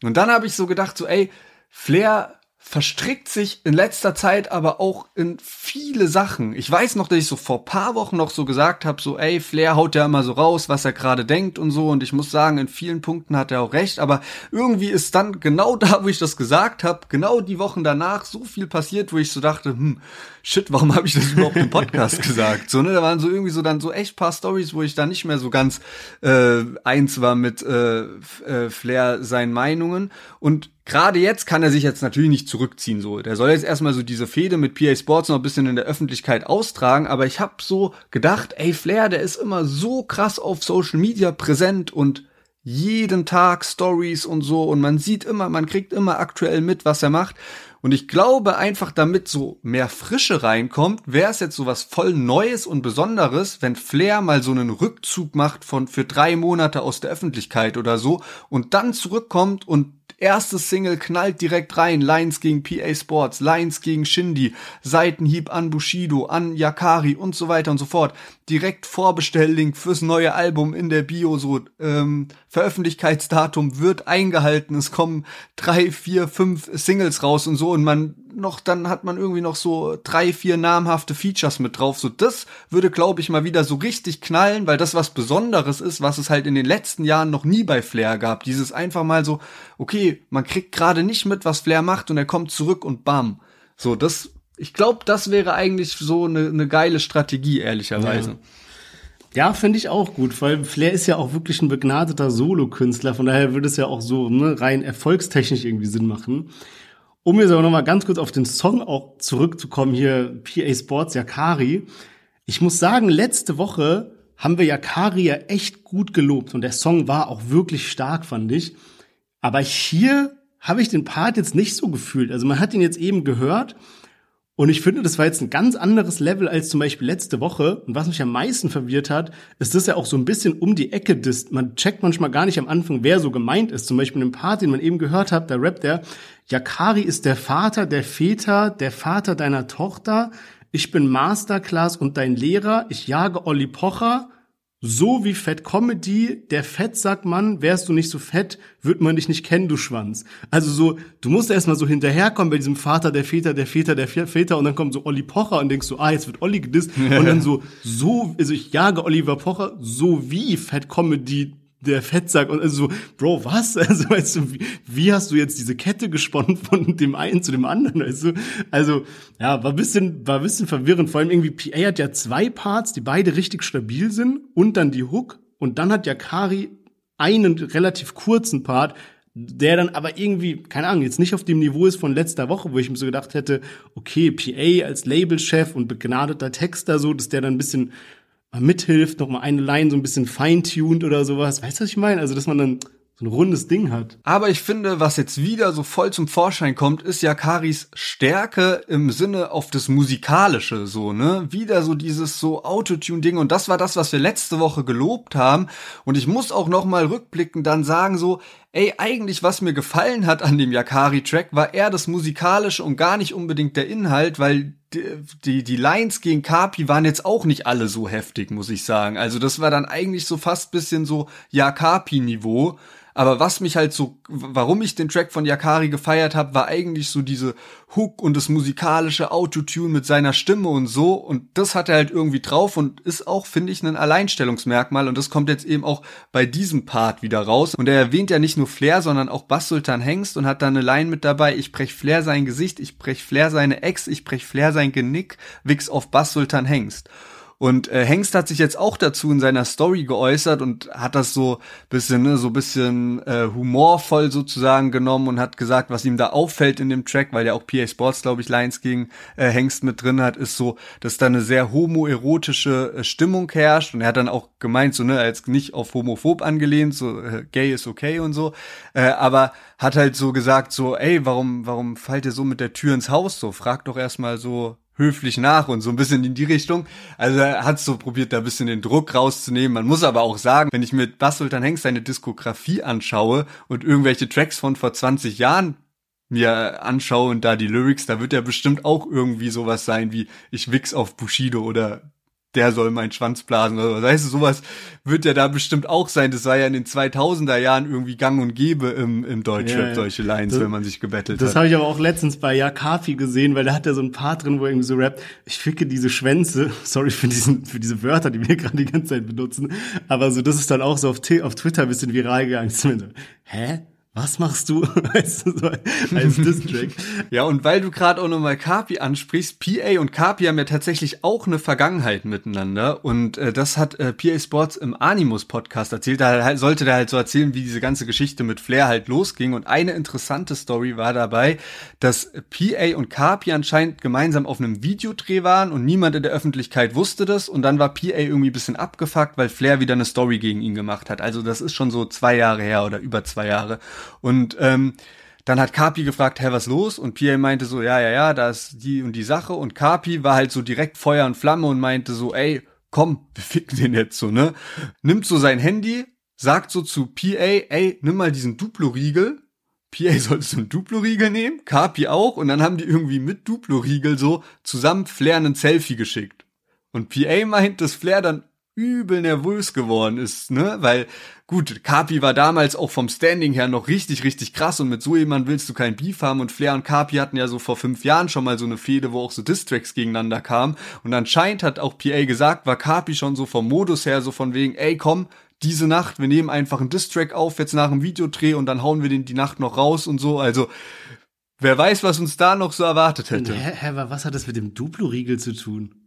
Und dann habe ich so gedacht, so, ey, Flair verstrickt sich in letzter Zeit aber auch in viele Sachen. Ich weiß noch, dass ich so vor paar Wochen noch so gesagt habe, so ey, Flair haut ja immer so raus, was er gerade denkt und so und ich muss sagen, in vielen Punkten hat er auch recht, aber irgendwie ist dann genau da, wo ich das gesagt habe, genau die Wochen danach so viel passiert, wo ich so dachte, hm, shit, warum habe ich das überhaupt im Podcast gesagt? So, ne, da waren so irgendwie so dann so echt paar Stories, wo ich da nicht mehr so ganz äh, eins war mit äh, äh, Flair seinen Meinungen und gerade jetzt kann er sich jetzt natürlich nicht zurückziehen so. Der soll jetzt erstmal so diese Fehde mit PA Sports noch ein bisschen in der Öffentlichkeit austragen, aber ich habe so gedacht, ey Flair, der ist immer so krass auf Social Media präsent und jeden Tag Stories und so und man sieht immer, man kriegt immer aktuell mit, was er macht. Und ich glaube einfach, damit so mehr Frische reinkommt, wäre es jetzt so was voll Neues und Besonderes, wenn Flair mal so einen Rückzug macht von für drei Monate aus der Öffentlichkeit oder so und dann zurückkommt und Erstes Single knallt direkt rein. Lions gegen PA Sports, Lions gegen Shindy, Seitenhieb an Bushido, an Yakari und so weiter und so fort. Direkt Vorbestelllink fürs neue Album in der Bio, so ähm, Veröffentlichkeitsdatum wird eingehalten. Es kommen drei, vier, fünf Singles raus und so und man noch, dann hat man irgendwie noch so drei, vier namhafte Features mit drauf. So, das würde, glaube ich, mal wieder so richtig knallen, weil das was Besonderes ist, was es halt in den letzten Jahren noch nie bei Flair gab. Dieses einfach mal so, okay, man kriegt gerade nicht mit, was Flair macht und er kommt zurück und bam. So, das, ich glaube, das wäre eigentlich so eine, eine geile Strategie, ehrlicherweise. Ja. Ja, finde ich auch gut, weil Flair ist ja auch wirklich ein begnadeter Solokünstler, von daher würde es ja auch so ne, rein erfolgstechnisch irgendwie Sinn machen. Um jetzt aber nochmal ganz kurz auf den Song auch zurückzukommen, hier PA Sports Yakari. Ich muss sagen, letzte Woche haben wir Yakari ja echt gut gelobt und der Song war auch wirklich stark, fand ich. Aber hier habe ich den Part jetzt nicht so gefühlt. Also man hat ihn jetzt eben gehört und ich finde, das war jetzt ein ganz anderes Level als zum Beispiel letzte Woche. Und was mich am meisten verwirrt hat, ist das ja auch so ein bisschen um die Ecke disst. Man checkt manchmal gar nicht am Anfang, wer so gemeint ist. Zum Beispiel in dem Part, den man eben gehört hat, da rappt der, Yakari ist der Vater der Väter, der Vater deiner Tochter. Ich bin Masterclass und dein Lehrer. Ich jage Olli Pocher. So wie Fett Comedy, der Fettsackmann, wärst du nicht so fett, wird man dich nicht kennen, du Schwanz. Also so, du musst erstmal so hinterherkommen bei diesem Vater der Väter, der Väter, der Väter und dann kommt so Olli Pocher und denkst so, ah, jetzt wird Olli gedisst und dann so, so, also ich jage Oliver Pocher, so wie Fett Comedy, der Fettsack und also so, Bro, was? Also weißt du, wie, wie hast du jetzt diese Kette gesponnen von dem einen zu dem anderen? Du? Also ja, war bisschen, war bisschen verwirrend. Vor allem irgendwie PA hat ja zwei Parts, die beide richtig stabil sind und dann die Hook und dann hat ja Kari einen relativ kurzen Part, der dann aber irgendwie, keine Ahnung, jetzt nicht auf dem Niveau ist von letzter Woche, wo ich mir so gedacht hätte, okay, PA als Labelchef und begnadeter Texter so, dass der dann ein bisschen mithilft, noch mal eine Line so ein bisschen feintuned oder sowas. Weißt du, was ich meine? Also, dass man dann so ein rundes Ding hat. Aber ich finde, was jetzt wieder so voll zum Vorschein kommt, ist ja Karis Stärke im Sinne auf das Musikalische, so, ne? Wieder so dieses so Autotune-Ding und das war das, was wir letzte Woche gelobt haben und ich muss auch noch mal rückblickend dann sagen so, ey, eigentlich was mir gefallen hat an dem Yakari-Track war eher das Musikalische und gar nicht unbedingt der Inhalt, weil die, die, Lines gegen Kapi waren jetzt auch nicht alle so heftig, muss ich sagen. Also das war dann eigentlich so fast bisschen so Ja-Kapi-Niveau. Aber was mich halt so, warum ich den Track von Yakari gefeiert habe, war eigentlich so diese Hook und das musikalische Autotune mit seiner Stimme und so. Und das hat er halt irgendwie drauf und ist auch, finde ich, ein Alleinstellungsmerkmal. Und das kommt jetzt eben auch bei diesem Part wieder raus. Und er erwähnt ja nicht nur Flair, sondern auch Bass Sultan Hengst und hat da eine Line mit dabei. Ich brech Flair sein Gesicht, ich brech Flair seine Ex, ich brech Flair sein Genick, Wix auf Bass Sultan Hengst. Und äh, Hengst hat sich jetzt auch dazu in seiner Story geäußert und hat das so bisschen, ne, so bisschen äh, humorvoll sozusagen genommen und hat gesagt, was ihm da auffällt in dem Track, weil ja auch PA Sports, glaube ich, Lines gegen äh, Hengst mit drin hat, ist so, dass da eine sehr homoerotische äh, Stimmung herrscht. Und er hat dann auch gemeint, so, ne, als nicht auf homophob angelehnt, so äh, gay ist okay und so, äh, aber hat halt so gesagt, so, ey, warum, warum fallt ihr so mit der Tür ins Haus? So, frag doch erstmal so, höflich nach und so ein bisschen in die Richtung. Also er hat so probiert, da ein bisschen den Druck rauszunehmen. Man muss aber auch sagen, wenn ich mir Bass Sultan Hengst seine Diskografie anschaue und irgendwelche Tracks von vor 20 Jahren mir anschaue und da die Lyrics, da wird er bestimmt auch irgendwie sowas sein wie ich wichs auf Bushido oder der soll meinen Schwanz blasen oder was. Weißt du, sowas wird ja da bestimmt auch sein. Das war ja in den 2000er Jahren irgendwie gang und gäbe im, im Deutschrap, ja, ja. solche Lines, das, wenn man sich gebettelt das hat. Das habe ich aber auch letztens bei Yakafi gesehen, weil da hat er so ein Part drin, wo er irgendwie so rappt, ich ficke diese Schwänze, sorry für diesen, für diese Wörter, die wir gerade die ganze Zeit benutzen, aber so, das ist dann auch so auf, auf Twitter ein bisschen viral gegangen. Hä? Was machst du als, als Distrack? ja, und weil du gerade auch nochmal Kapi ansprichst, PA und Kapi haben ja tatsächlich auch eine Vergangenheit miteinander und äh, das hat äh, PA Sports im Animus Podcast erzählt. Da halt, sollte der halt so erzählen, wie diese ganze Geschichte mit Flair halt losging und eine interessante Story war dabei, dass PA und Kapi anscheinend gemeinsam auf einem Videodreh waren und niemand in der Öffentlichkeit wusste das und dann war PA irgendwie bisschen abgefuckt, weil Flair wieder eine Story gegen ihn gemacht hat. Also das ist schon so zwei Jahre her oder über zwei Jahre. Und ähm, dann hat Kapi gefragt, hä, was los? Und Pierre meinte so, ja, ja, ja, da ist die und die Sache. Und Kapi war halt so direkt Feuer und Flamme und meinte so, ey, komm, wir ficken den jetzt so, ne? Nimmt so sein Handy, sagt so zu PA, ey, nimm mal diesen Duplo-Riegel. PA solltest du einen Duplo-Riegel nehmen, Kapi auch. Und dann haben die irgendwie mit Duplo-Riegel so zusammen Flair einen Selfie geschickt. Und PA meint, dass Flair dann übel nervös geworden ist, ne? Weil, gut, Kapi war damals auch vom Standing her noch richtig, richtig krass und mit so jemand willst du kein Beef haben und Flair und Kapi hatten ja so vor fünf Jahren schon mal so eine Fehde, wo auch so Distracks gegeneinander kamen und anscheinend hat auch PA gesagt, war Kapi schon so vom Modus her so von wegen, ey, komm, diese Nacht, wir nehmen einfach einen Distrack auf, jetzt nach dem Videodreh und dann hauen wir den die Nacht noch raus und so, also, Wer weiß, was uns da noch so erwartet hätte. Hä, hä, was hat das mit dem Duplo-Riegel zu tun?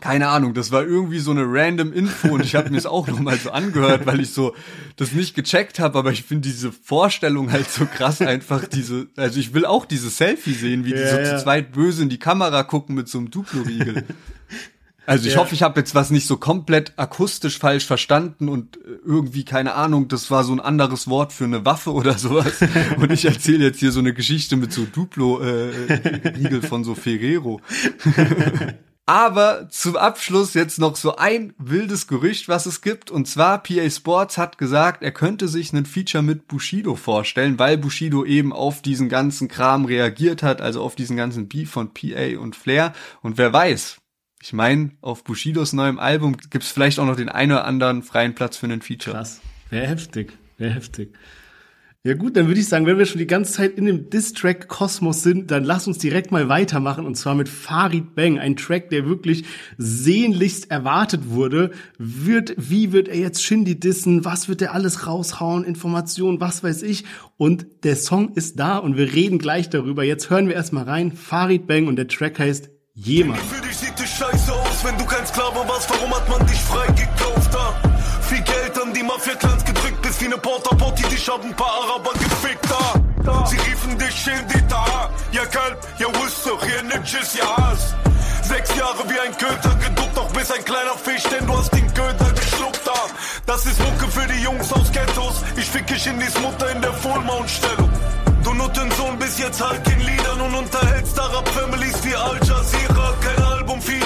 Keine Ahnung, das war irgendwie so eine random Info und ich habe mir es auch noch mal so angehört, weil ich so das nicht gecheckt habe, aber ich finde diese Vorstellung halt so krass einfach diese also ich will auch diese Selfie sehen, wie die ja, so ja. zu zweit böse in die Kamera gucken mit so einem Duplo-Riegel. Also ich ja. hoffe, ich habe jetzt was nicht so komplett akustisch falsch verstanden und irgendwie keine Ahnung, das war so ein anderes Wort für eine Waffe oder sowas und ich erzähle jetzt hier so eine Geschichte mit so Duplo äh, von so Ferrero. Aber zum Abschluss jetzt noch so ein wildes Gerücht, was es gibt. Und zwar PA Sports hat gesagt, er könnte sich einen Feature mit Bushido vorstellen, weil Bushido eben auf diesen ganzen Kram reagiert hat, also auf diesen ganzen Beef von PA und Flair. Und wer weiß, ich meine, auf Bushidos neuem Album gibt's vielleicht auch noch den einen oder anderen freien Platz für einen Feature. Krass. Wäre heftig. Wäre heftig. Ja gut, dann würde ich sagen, wenn wir schon die ganze Zeit in dem Diss-Track-Kosmos sind, dann lass uns direkt mal weitermachen und zwar mit Farid Bang, ein Track, der wirklich sehnlichst erwartet wurde. Wird, wie wird er jetzt Shindy dissen? Was wird er alles raushauen? Informationen, was weiß ich? Und der Song ist da und wir reden gleich darüber. Jetzt hören wir erstmal rein. Farid Bang und der Track heißt Jemand. Für dich sieht es scheiße aus, wenn du kein Sklave warst. Warum hat man dich freigekauft? Da? Viel Geld an die bis wie ne Porta-Potty, dich haben paar Araber gefickt da. Sie riefen dich in die da, ja Kalb, ja Wusste, hier Nitches, ja Hass. Sechs Jahre wie ein Köter geduckt, doch bis ein kleiner Fisch, denn du hast den Köter geschluckt da. Das ist Mucke für die Jungs aus Ghettos. Ich ficke Shindys Mutter in der Fullmount-Stellung. Du Nuttensohn bist jetzt halt in Liedern und unterhältst Arab-Families wie Al Jazeera. Keine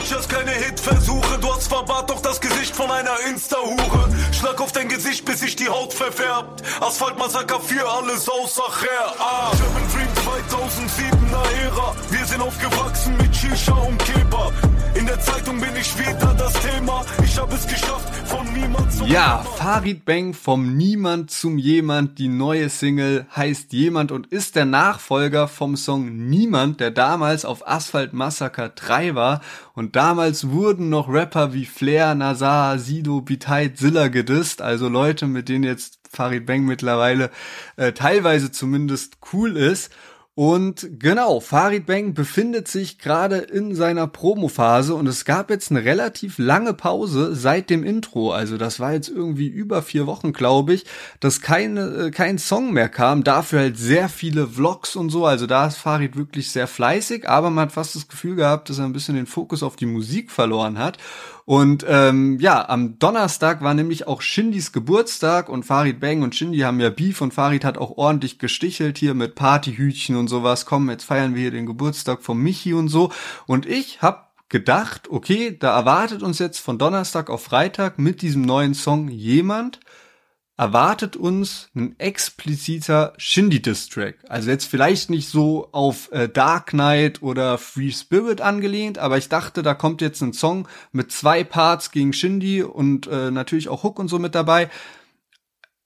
Album-Features, keine Hit-Versuche. Du hast Bart, doch das Gesicht von einer Insta-Hure. Schlag auf dein Gesicht, bis sich die Haut verfärbt. Asphalt-Massaker für alles außer Her. Ah. German Dream 2007er Ära. Wir sind aufgewachsen mit Shisha und Kebab. In der Zeitung bin ich wieder das Thema. Ich habe es geschafft, von niemand zum Ja, Farid Bang vom Niemand zum Jemand. Die neue Single heißt Jemand und ist der Nachfolger vom Song Niemand, der damals auf Asphalt Massacre 3 war. Und damals wurden noch Rapper wie Flair, Nazar, Sido, Biteit, Zilla gedisst. Also Leute, mit denen jetzt Farid Bang mittlerweile äh, teilweise zumindest cool ist. Und genau, Farid Bang befindet sich gerade in seiner Promophase und es gab jetzt eine relativ lange Pause seit dem Intro. Also das war jetzt irgendwie über vier Wochen, glaube ich, dass keine, äh, kein Song mehr kam. Dafür halt sehr viele Vlogs und so. Also da ist Farid wirklich sehr fleißig, aber man hat fast das Gefühl gehabt, dass er ein bisschen den Fokus auf die Musik verloren hat. Und ähm, ja, am Donnerstag war nämlich auch Shindys Geburtstag und Farid Bang und Shindy haben ja Beef und Farid hat auch ordentlich gestichelt hier mit Partyhütchen und sowas. Komm, jetzt feiern wir hier den Geburtstag von Michi und so. Und ich hab gedacht, okay, da erwartet uns jetzt von Donnerstag auf Freitag mit diesem neuen Song jemand, erwartet uns ein expliziter Shindy-Diss-Track. Also jetzt vielleicht nicht so auf äh, Dark Knight oder Free Spirit angelehnt, aber ich dachte, da kommt jetzt ein Song mit zwei Parts gegen Shindy und äh, natürlich auch Hook und so mit dabei.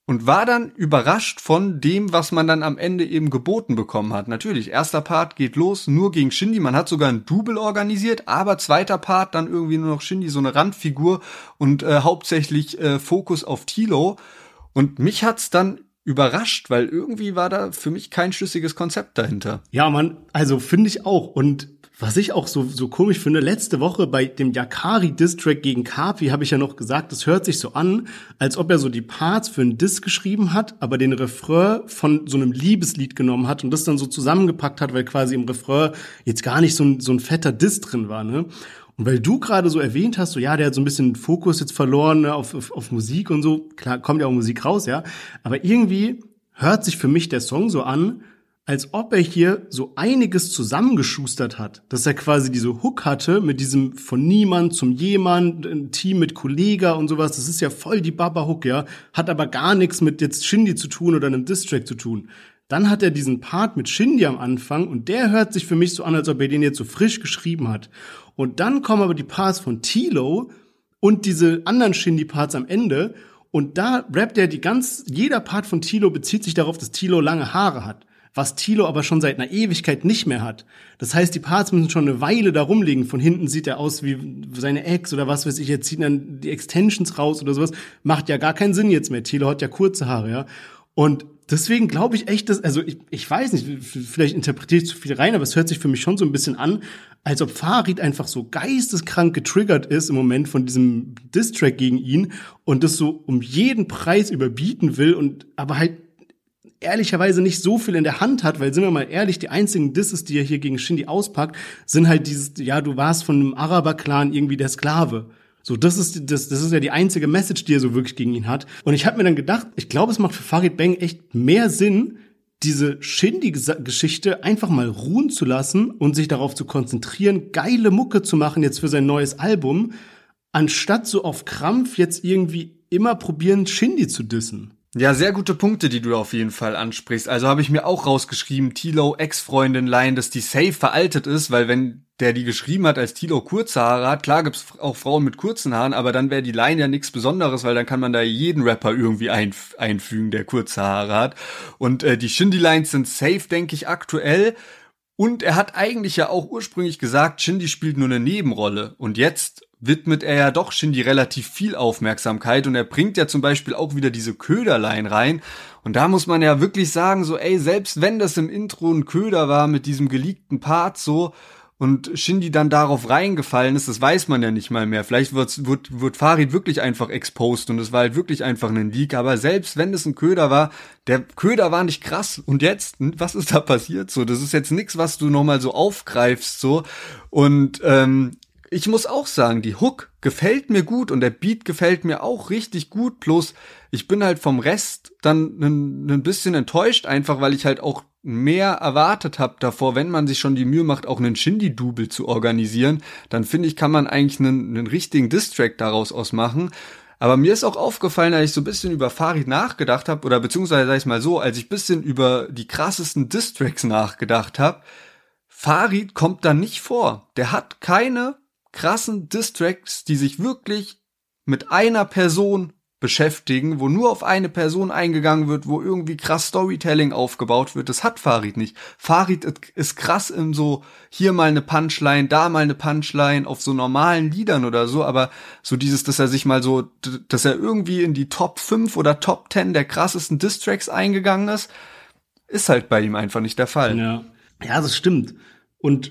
Und war dann überrascht von dem, was man dann am Ende eben geboten bekommen hat. Natürlich, erster Part geht los, nur gegen Shindy. Man hat sogar ein Double organisiert, aber zweiter Part dann irgendwie nur noch Shindy, so eine Randfigur und äh, hauptsächlich äh, Fokus auf Tilo. Und mich hat's dann überrascht, weil irgendwie war da für mich kein schlüssiges Konzept dahinter. Ja, man, also finde ich auch. Und was ich auch so, so komisch finde, letzte Woche bei dem Yakari Distrack gegen Kapi habe ich ja noch gesagt, das hört sich so an, als ob er so die Parts für einen Diss geschrieben hat, aber den Refrain von so einem Liebeslied genommen hat und das dann so zusammengepackt hat, weil quasi im Refrain jetzt gar nicht so ein, so ein fetter Diss drin war, ne? Und weil du gerade so erwähnt hast, so ja, der hat so ein bisschen Fokus jetzt verloren ne, auf, auf, auf Musik und so, klar, kommt ja auch Musik raus, ja. Aber irgendwie hört sich für mich der Song so an, als ob er hier so einiges zusammengeschustert hat, dass er quasi diese Hook hatte mit diesem von niemand zum jemand, ein Team mit Kollega und sowas. Das ist ja voll die Baba-Hook, ja, hat aber gar nichts mit jetzt Shindy zu tun oder einem Distrack zu tun. Dann hat er diesen Part mit Shindy am Anfang und der hört sich für mich so an, als ob er den jetzt so frisch geschrieben hat. Und dann kommen aber die Parts von Tilo und diese anderen Shindy-Parts am Ende. Und da rappt er die ganz, jeder Part von Tilo bezieht sich darauf, dass Tilo lange Haare hat. Was Tilo aber schon seit einer Ewigkeit nicht mehr hat. Das heißt, die Parts müssen schon eine Weile da rumliegen. Von hinten sieht er aus wie seine Ex oder was weiß ich. Jetzt ziehen dann die Extensions raus oder sowas. Macht ja gar keinen Sinn jetzt mehr. Tilo hat ja kurze Haare, ja. Und deswegen glaube ich echt, dass, also ich, ich weiß nicht, vielleicht interpretiere ich zu viel rein, aber es hört sich für mich schon so ein bisschen an, als ob Farid einfach so geisteskrank getriggert ist im Moment von diesem Distrack gegen ihn und das so um jeden Preis überbieten will und aber halt ehrlicherweise nicht so viel in der Hand hat, weil sind wir mal ehrlich, die einzigen Disses, die er hier gegen Shindy auspackt, sind halt dieses, ja, du warst von einem Araber-Clan irgendwie der Sklave. So, das ist, das, das ist ja die einzige Message, die er so wirklich gegen ihn hat. Und ich habe mir dann gedacht, ich glaube, es macht für Farid Bang echt mehr Sinn, diese Shindy-Geschichte einfach mal ruhen zu lassen und sich darauf zu konzentrieren, geile Mucke zu machen jetzt für sein neues Album, anstatt so auf Krampf jetzt irgendwie immer probieren, Shindy zu dissen. Ja, sehr gute Punkte, die du auf jeden Fall ansprichst. Also habe ich mir auch rausgeschrieben, Tilo Ex-Freundin Line, dass die safe veraltet ist, weil wenn der die geschrieben hat, als Tilo kurze Haare hat, klar gibt's auch Frauen mit kurzen Haaren, aber dann wäre die Line ja nichts Besonderes, weil dann kann man da jeden Rapper irgendwie einf einfügen, der kurze Haare hat. Und äh, die Shindy-Lines sind safe, denke ich, aktuell. Und er hat eigentlich ja auch ursprünglich gesagt, Shindy spielt nur eine Nebenrolle. Und jetzt widmet er ja doch Shindy relativ viel Aufmerksamkeit und er bringt ja zum Beispiel auch wieder diese Köderlein rein. Und da muss man ja wirklich sagen, so, ey, selbst wenn das im Intro ein Köder war mit diesem geleakten Part, so, und Shindy dann darauf reingefallen ist, das weiß man ja nicht mal mehr. Vielleicht wird, wird, wird Farid wirklich einfach exposed und es war halt wirklich einfach ein Leak. Aber selbst wenn es ein Köder war, der Köder war nicht krass. Und jetzt, was ist da passiert? So, das ist jetzt nichts, was du nochmal so aufgreifst, so. Und ähm, ich muss auch sagen, die Hook gefällt mir gut und der Beat gefällt mir auch richtig gut. Bloß ich bin halt vom Rest dann ein bisschen enttäuscht, einfach weil ich halt auch mehr erwartet habe davor, wenn man sich schon die Mühe macht, auch einen Shindy-Double zu organisieren, dann finde ich, kann man eigentlich einen, einen richtigen Distrack daraus ausmachen. Aber mir ist auch aufgefallen, als ich so ein bisschen über Farid nachgedacht habe, oder beziehungsweise sag ich mal so, als ich ein bisschen über die krassesten Distracks nachgedacht habe, Farid kommt da nicht vor. Der hat keine krassen Distracks, die sich wirklich mit einer Person beschäftigen, wo nur auf eine Person eingegangen wird, wo irgendwie krass Storytelling aufgebaut wird. Das hat Farid nicht. Farid ist krass in so hier mal eine Punchline, da mal eine Punchline auf so normalen Liedern oder so, aber so dieses, dass er sich mal so, dass er irgendwie in die Top 5 oder Top 10 der krassesten Distracks eingegangen ist, ist halt bei ihm einfach nicht der Fall. Ja, ja das stimmt. Und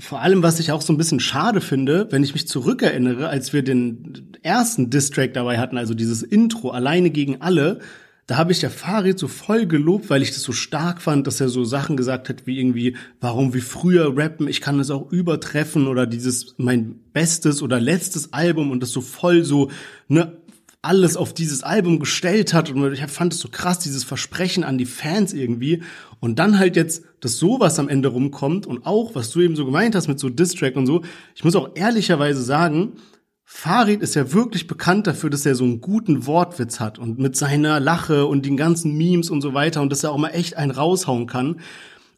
vor allem, was ich auch so ein bisschen schade finde, wenn ich mich zurückerinnere, als wir den ersten Distrack dabei hatten, also dieses Intro alleine gegen alle, da habe ich der Farid so voll gelobt, weil ich das so stark fand, dass er so Sachen gesagt hat, wie irgendwie, warum wie früher rappen, ich kann das auch übertreffen oder dieses mein bestes oder letztes Album und das so voll so, ne, alles auf dieses Album gestellt hat und ich fand es so krass, dieses Versprechen an die Fans irgendwie und dann halt jetzt, dass sowas am Ende rumkommt und auch, was du eben so gemeint hast mit so Distrack und so, ich muss auch ehrlicherweise sagen, Farid ist ja wirklich bekannt dafür, dass er so einen guten Wortwitz hat und mit seiner Lache und den ganzen Memes und so weiter und dass er auch mal echt einen raushauen kann.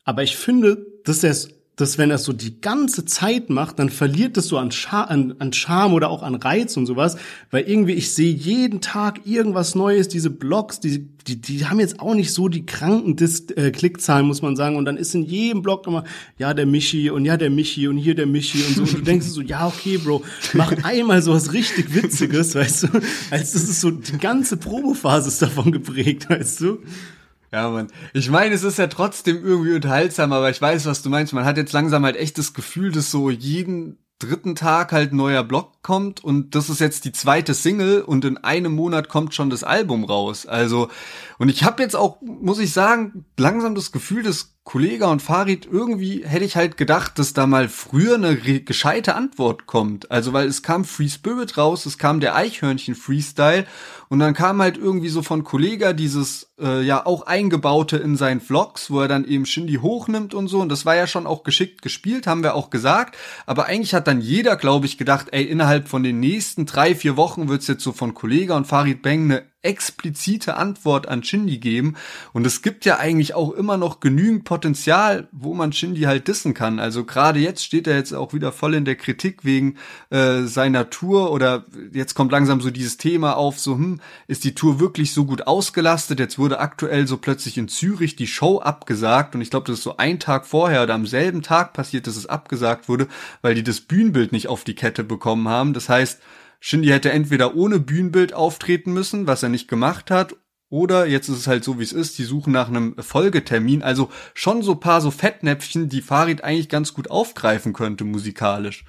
Aber ich finde, dass er es dass wenn er so die ganze Zeit macht, dann verliert es so an, Char an, an Charme oder auch an Reiz und sowas, weil irgendwie ich sehe jeden Tag irgendwas Neues, diese Blogs, die, die, die haben jetzt auch nicht so die kranken Dis äh, Klickzahlen, muss man sagen, und dann ist in jedem Blog immer, ja, der Michi und ja, der Michi und hier der Michi und so, und du denkst so, ja, okay, Bro, mach einmal sowas richtig Witziges, weißt du, als das ist so, die ganze Promophase ist davon geprägt, weißt du. Ja, man. Ich meine, es ist ja trotzdem irgendwie unterhaltsam, aber ich weiß, was du meinst. Man hat jetzt langsam halt echt das Gefühl, dass so jeden dritten Tag halt ein neuer Blog kommt und das ist jetzt die zweite Single und in einem Monat kommt schon das Album raus. Also, und ich habe jetzt auch, muss ich sagen, langsam das Gefühl, dass Kollega und Farid irgendwie hätte ich halt gedacht, dass da mal früher eine gescheite Antwort kommt. Also, weil es kam Free Spirit raus, es kam der Eichhörnchen Freestyle und dann kam halt irgendwie so von Kollega dieses äh, ja auch eingebaute in seinen Vlogs, wo er dann eben Shindy hochnimmt und so und das war ja schon auch geschickt gespielt, haben wir auch gesagt, aber eigentlich hat dann jeder, glaube ich, gedacht, ey, innerhalb von den nächsten drei, vier Wochen wird's jetzt so von Kollega und Farid Bang eine explizite Antwort an Shindy geben. Und es gibt ja eigentlich auch immer noch genügend Potenzial, wo man Shindy halt dissen kann. Also gerade jetzt steht er jetzt auch wieder voll in der Kritik wegen äh, seiner Tour oder jetzt kommt langsam so dieses Thema auf, so, hm, ist die Tour wirklich so gut ausgelastet? Jetzt wurde aktuell so plötzlich in Zürich die Show abgesagt und ich glaube, das ist so ein Tag vorher oder am selben Tag passiert, dass es abgesagt wurde, weil die das Bühnenbild nicht auf die Kette bekommen haben. Das heißt, Shindy hätte entweder ohne Bühnenbild auftreten müssen, was er nicht gemacht hat, oder jetzt ist es halt so, wie es ist, die suchen nach einem Folgetermin. Also schon so paar so Fettnäpfchen, die Farid eigentlich ganz gut aufgreifen könnte musikalisch.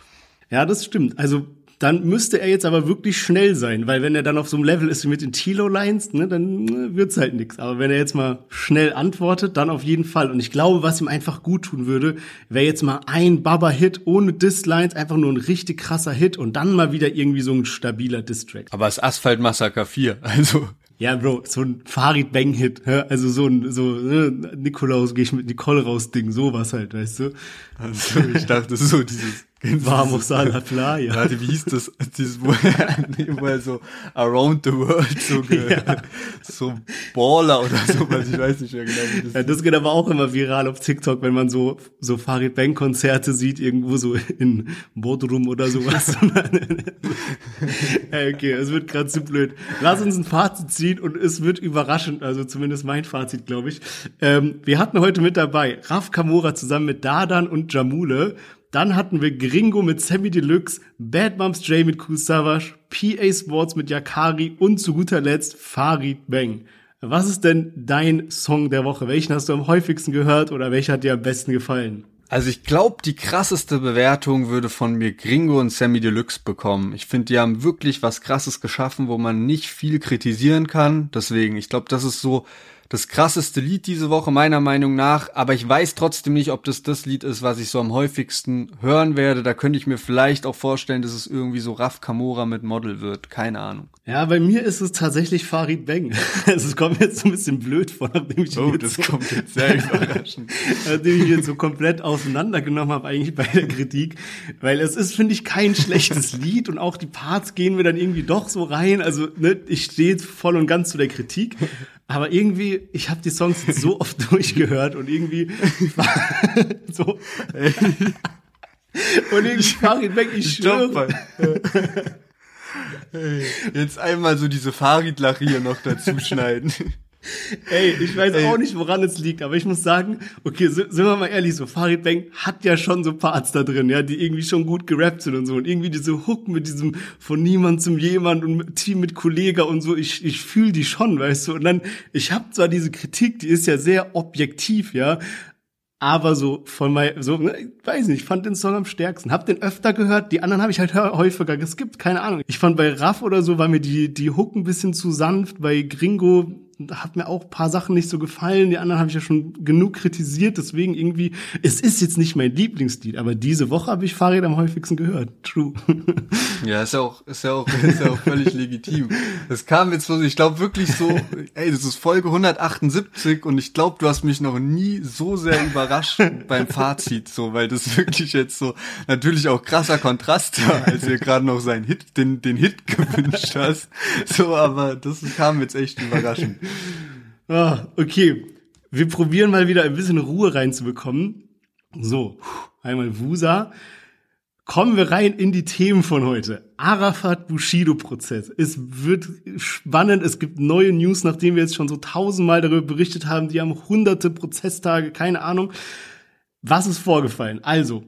Ja, das stimmt. Also dann müsste er jetzt aber wirklich schnell sein, weil wenn er dann auf so einem Level ist wie mit den Tilo-Lines, ne, dann äh, wird's halt nix. Aber wenn er jetzt mal schnell antwortet, dann auf jeden Fall. Und ich glaube, was ihm einfach gut tun würde, wäre jetzt mal ein Baba-Hit ohne Diss-Lines, einfach nur ein richtig krasser Hit und dann mal wieder irgendwie so ein stabiler Diss-Track. Aber es Asphalt Massaker 4, also ja, Bro, so ein Farid Bang Hit, also so ein so ne, Nikolaus gehe ich mit Nicole raus Ding, sowas halt, weißt du? Also ich dachte so dieses Vamos a la playa. Warte, wie hieß das? Dieses, wo, er so Around the World, so, ja. so Baller oder sowas, ich weiß nicht mehr genau. Wie das, ja, das geht aber auch immer viral auf TikTok, wenn man so, so Farid Bang Konzerte sieht, irgendwo so in Bodrum oder sowas. okay, es wird gerade zu blöd. Lass uns ein Fazit ziehen und es wird überraschend, also zumindest mein Fazit, glaube ich. Ähm, wir hatten heute mit dabei Raf Kamora zusammen mit Dadan und Jamule dann hatten wir Gringo mit Sammy Deluxe, Bad Moms J mit Savage, PA Sports mit Yakari und zu guter Letzt Farid Bang. Was ist denn dein Song der Woche? Welchen hast du am häufigsten gehört oder welcher hat dir am besten gefallen? Also ich glaube, die krasseste Bewertung würde von mir Gringo und Sammy Deluxe bekommen. Ich finde, die haben wirklich was Krasses geschaffen, wo man nicht viel kritisieren kann. Deswegen, ich glaube, das ist so das krasseste Lied diese Woche meiner Meinung nach, aber ich weiß trotzdem nicht, ob das das Lied ist, was ich so am häufigsten hören werde. Da könnte ich mir vielleicht auch vorstellen, dass es irgendwie so Raf Kamora mit Model wird. Keine Ahnung. Ja, bei mir ist es tatsächlich Farid Bang. Also es kommt jetzt so ein bisschen blöd vor, nachdem ich Oh, das so, kommt jetzt sehr überraschend. nachdem ich ihn so komplett auseinandergenommen habe eigentlich bei der Kritik, weil es ist finde ich kein schlechtes Lied und auch die Parts gehen mir dann irgendwie doch so rein. Also ne, ich stehe voll und ganz zu der Kritik. Aber irgendwie, ich habe die Songs so oft durchgehört und irgendwie so. und irgendwie Farid Bang, ich schwöre. Jetzt einmal so diese Farid-Lache hier noch dazu schneiden. Ey, ich weiß Ey. auch nicht, woran es liegt, aber ich muss sagen, okay, sind wir mal ehrlich, so Farid Bang hat ja schon so Parts da drin, ja, die irgendwie schon gut gerappt sind und so und irgendwie diese Hook mit diesem von niemand zum jemand und Team mit Kollega und so, ich ich fühle die schon, weißt du, und dann ich habe zwar diese Kritik, die ist ja sehr objektiv, ja, aber so von mein, so, ne, weiß nicht, ich fand den Song am stärksten. Hab den öfter gehört, die anderen habe ich halt häufiger geskippt, keine Ahnung. Ich fand bei Raff oder so war mir die, die Hook ein bisschen zu sanft, bei Gringo hat mir auch paar Sachen nicht so gefallen. Die anderen habe ich ja schon genug kritisiert. Deswegen irgendwie, es ist jetzt nicht mein Lieblingslied, aber diese Woche habe ich Fahrrad am häufigsten gehört. True. Ja, ist ja auch, ist ja auch, ist ja auch völlig legitim. Das kam jetzt ich glaube wirklich so, ey, das ist Folge 178 und ich glaube, du hast mich noch nie so sehr überrascht beim Fazit, so, weil das wirklich jetzt so natürlich auch krasser Kontrast war, als ihr gerade noch seinen Hit, den, den Hit gewünscht hast. So, aber das kam jetzt echt überraschend. Ah, okay. Wir probieren mal wieder ein bisschen Ruhe reinzubekommen. So, einmal Wusa. Kommen wir rein in die Themen von heute. Arafat-Bushido-Prozess. Es wird spannend. Es gibt neue News, nachdem wir jetzt schon so tausendmal darüber berichtet haben. Die haben hunderte Prozesstage, keine Ahnung. Was ist vorgefallen? Also,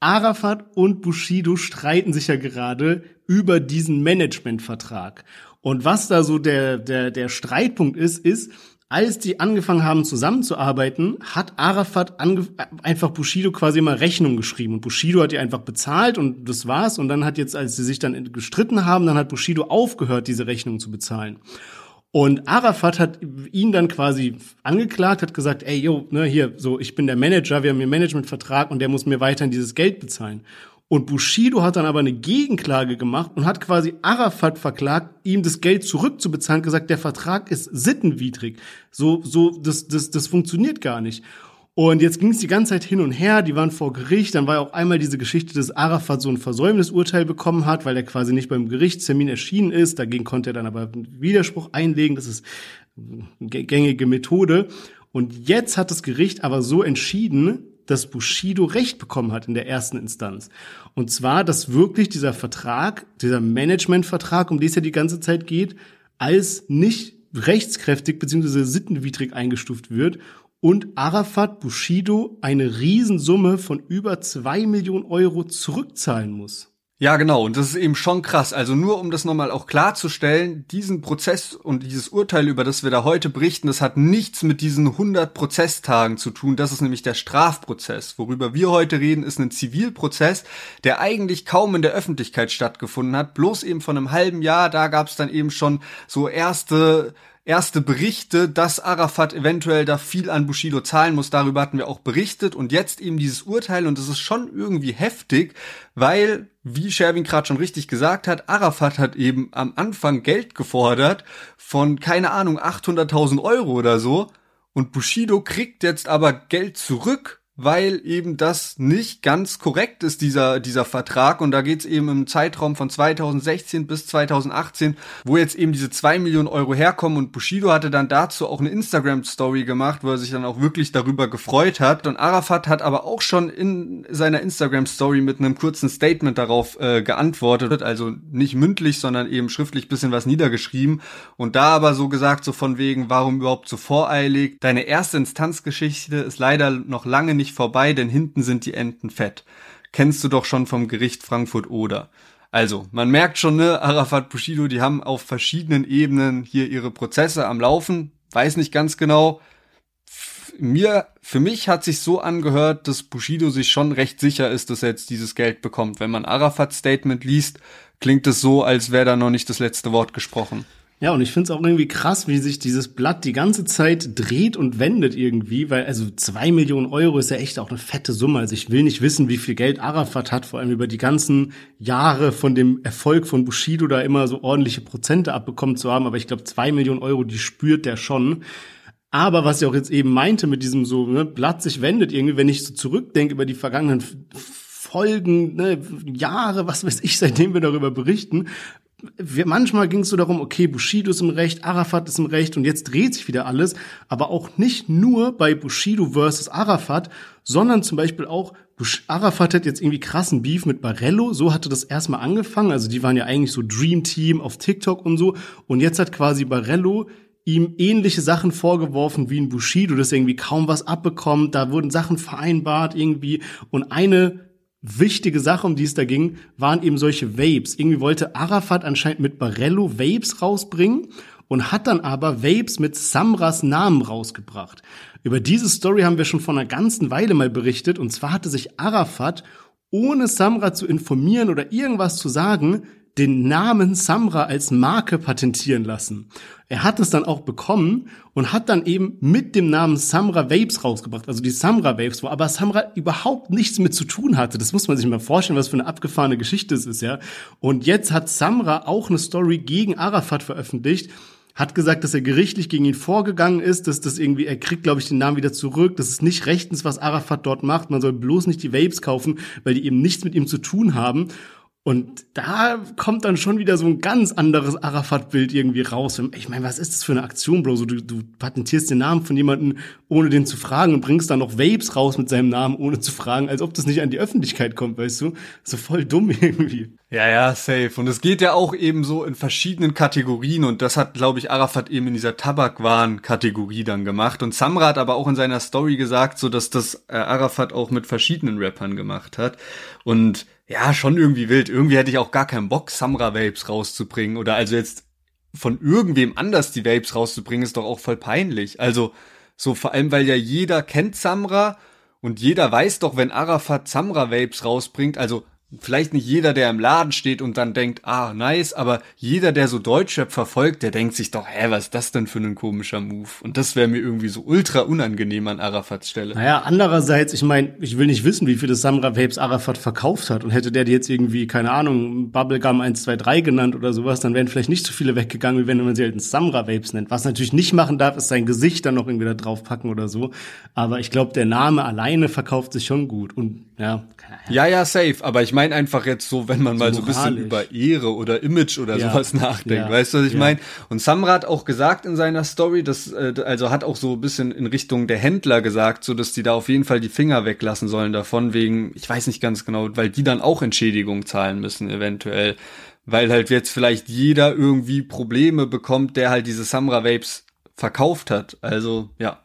Arafat und Bushido streiten sich ja gerade über diesen Managementvertrag. Und was da so der, der, der Streitpunkt ist, ist, als die angefangen haben zusammenzuarbeiten, hat Arafat einfach Bushido quasi immer Rechnung geschrieben und Bushido hat die einfach bezahlt und das war's und dann hat jetzt, als sie sich dann gestritten haben, dann hat Bushido aufgehört, diese Rechnung zu bezahlen. Und Arafat hat ihn dann quasi angeklagt, hat gesagt, ey, yo, ne, hier, so, ich bin der Manager, wir haben hier Managementvertrag und der muss mir weiterhin dieses Geld bezahlen. Und Bushido hat dann aber eine Gegenklage gemacht und hat quasi Arafat verklagt, ihm das Geld zurückzubezahlen, gesagt, der Vertrag ist sittenwidrig. So, so, das, das, das funktioniert gar nicht. Und jetzt ging es die ganze Zeit hin und her, die waren vor Gericht, dann war ja auch einmal diese Geschichte, dass Arafat so ein Versäumnisurteil bekommen hat, weil er quasi nicht beim Gerichtstermin erschienen ist. Dagegen konnte er dann aber einen Widerspruch einlegen, das ist gängige Methode. Und jetzt hat das Gericht aber so entschieden, dass Bushido Recht bekommen hat in der ersten Instanz. Und zwar, dass wirklich dieser Vertrag, dieser Managementvertrag, um den es ja die ganze Zeit geht, als nicht rechtskräftig bzw. sittenwidrig eingestuft wird und Arafat Bushido eine Riesensumme von über zwei Millionen Euro zurückzahlen muss. Ja, genau. Und das ist eben schon krass. Also nur um das nochmal auch klarzustellen, diesen Prozess und dieses Urteil, über das wir da heute berichten, das hat nichts mit diesen 100 Prozesstagen zu tun. Das ist nämlich der Strafprozess. Worüber wir heute reden, ist ein Zivilprozess, der eigentlich kaum in der Öffentlichkeit stattgefunden hat. Bloß eben von einem halben Jahr, da gab es dann eben schon so erste erste Berichte, dass Arafat eventuell da viel an Bushido zahlen muss. Darüber hatten wir auch berichtet. Und jetzt eben dieses Urteil. Und das ist schon irgendwie heftig, weil, wie Sherwin gerade schon richtig gesagt hat, Arafat hat eben am Anfang Geld gefordert von, keine Ahnung, 800.000 Euro oder so. Und Bushido kriegt jetzt aber Geld zurück weil eben das nicht ganz korrekt ist, dieser, dieser Vertrag. Und da geht's eben im Zeitraum von 2016 bis 2018, wo jetzt eben diese zwei Millionen Euro herkommen. Und Bushido hatte dann dazu auch eine Instagram-Story gemacht, wo er sich dann auch wirklich darüber gefreut hat. Und Arafat hat aber auch schon in seiner Instagram-Story mit einem kurzen Statement darauf äh, geantwortet. Also nicht mündlich, sondern eben schriftlich bisschen was niedergeschrieben. Und da aber so gesagt, so von wegen, warum überhaupt so voreilig? Deine erste Instanzgeschichte ist leider noch lange nicht nicht vorbei, denn hinten sind die Enten fett. Kennst du doch schon vom Gericht Frankfurt oder. Also, man merkt schon, ne, Arafat Bushido, die haben auf verschiedenen Ebenen hier ihre Prozesse am Laufen. Weiß nicht ganz genau. Mir, für mich hat sich so angehört, dass Bushido sich schon recht sicher ist, dass er jetzt dieses Geld bekommt. Wenn man Arafats Statement liest, klingt es so, als wäre da noch nicht das letzte Wort gesprochen. Ja, und ich finde es auch irgendwie krass, wie sich dieses Blatt die ganze Zeit dreht und wendet irgendwie, weil also zwei Millionen Euro ist ja echt auch eine fette Summe. Also ich will nicht wissen, wie viel Geld Arafat hat, vor allem über die ganzen Jahre von dem Erfolg von Bushido da immer so ordentliche Prozente abbekommen zu haben, aber ich glaube, zwei Millionen Euro, die spürt der schon. Aber was ich auch jetzt eben meinte mit diesem so, ne, Blatt sich wendet irgendwie, wenn ich so zurückdenke über die vergangenen Folgen, ne, Jahre, was weiß ich, seitdem wir darüber berichten, wir, manchmal ging es so darum, okay, Bushido ist im Recht, Arafat ist im Recht und jetzt dreht sich wieder alles, aber auch nicht nur bei Bushido versus Arafat, sondern zum Beispiel auch Bush Arafat hat jetzt irgendwie krassen Beef mit Barello, so hatte das erstmal angefangen, also die waren ja eigentlich so Dream Team auf TikTok und so und jetzt hat quasi Barello ihm ähnliche Sachen vorgeworfen wie ein Bushido, das irgendwie kaum was abbekommt, da wurden Sachen vereinbart irgendwie und eine wichtige Sache, um die es da ging, waren eben solche Vapes. Irgendwie wollte Arafat anscheinend mit Barello Vapes rausbringen und hat dann aber Vapes mit Samras Namen rausgebracht. Über diese Story haben wir schon vor einer ganzen Weile mal berichtet und zwar hatte sich Arafat ohne Samra zu informieren oder irgendwas zu sagen, den Namen Samra als Marke patentieren lassen. Er hat es dann auch bekommen und hat dann eben mit dem Namen Samra Vapes rausgebracht, also die Samra Vapes, wo aber Samra überhaupt nichts mit zu tun hatte. Das muss man sich mal vorstellen, was für eine abgefahrene Geschichte es ist, ja. Und jetzt hat Samra auch eine Story gegen Arafat veröffentlicht, hat gesagt, dass er gerichtlich gegen ihn vorgegangen ist, dass das irgendwie, er kriegt, glaube ich, den Namen wieder zurück, das ist nicht rechtens, was Arafat dort macht, man soll bloß nicht die Vapes kaufen, weil die eben nichts mit ihm zu tun haben. Und da kommt dann schon wieder so ein ganz anderes Arafat-Bild irgendwie raus. Ich meine, was ist das für eine Aktion, Bro? So, du, du patentierst den Namen von jemandem, ohne den zu fragen und bringst dann noch Vapes raus mit seinem Namen, ohne zu fragen, als ob das nicht an die Öffentlichkeit kommt, weißt du? So voll dumm irgendwie. Ja, ja, safe. Und es geht ja auch eben so in verschiedenen Kategorien und das hat, glaube ich, Arafat eben in dieser Tabakwaren-Kategorie dann gemacht. Und Samra hat aber auch in seiner Story gesagt, so dass das äh, Arafat auch mit verschiedenen Rappern gemacht hat. Und ja, schon irgendwie wild. Irgendwie hätte ich auch gar keinen Bock, Samra Vapes rauszubringen. Oder also jetzt von irgendwem anders die Vapes rauszubringen, ist doch auch voll peinlich. Also, so vor allem, weil ja jeder kennt Samra und jeder weiß doch, wenn Arafat Samra Vapes rausbringt, also vielleicht nicht jeder, der im Laden steht und dann denkt, ah, nice, aber jeder, der so Deutschrap verfolgt, der denkt sich doch, hä, was ist das denn für ein komischer Move? Und das wäre mir irgendwie so ultra unangenehm an Arafats Stelle. Naja, andererseits, ich meine, ich will nicht wissen, wie viele Samra Vapes Arafat verkauft hat und hätte der die jetzt irgendwie, keine Ahnung, Bubblegum 123 genannt oder sowas, dann wären vielleicht nicht so viele weggegangen, wie wenn man sie halt Samra Vapes nennt. Was natürlich nicht machen darf, ist sein Gesicht dann noch irgendwie da drauf packen oder so. Aber ich glaube, der Name alleine verkauft sich schon gut und ja. Ja, ja, safe. Aber ich meine einfach jetzt so, wenn man so mal so ein bisschen über Ehre oder Image oder ja. sowas nachdenkt. Ja. Weißt du, was ich ja. meine? Und Samra hat auch gesagt in seiner Story, dass, äh, also hat auch so ein bisschen in Richtung der Händler gesagt, so dass die da auf jeden Fall die Finger weglassen sollen davon, wegen, ich weiß nicht ganz genau, weil die dann auch Entschädigung zahlen müssen, eventuell. Weil halt jetzt vielleicht jeder irgendwie Probleme bekommt, der halt diese Samra Vapes verkauft hat. Also, ja,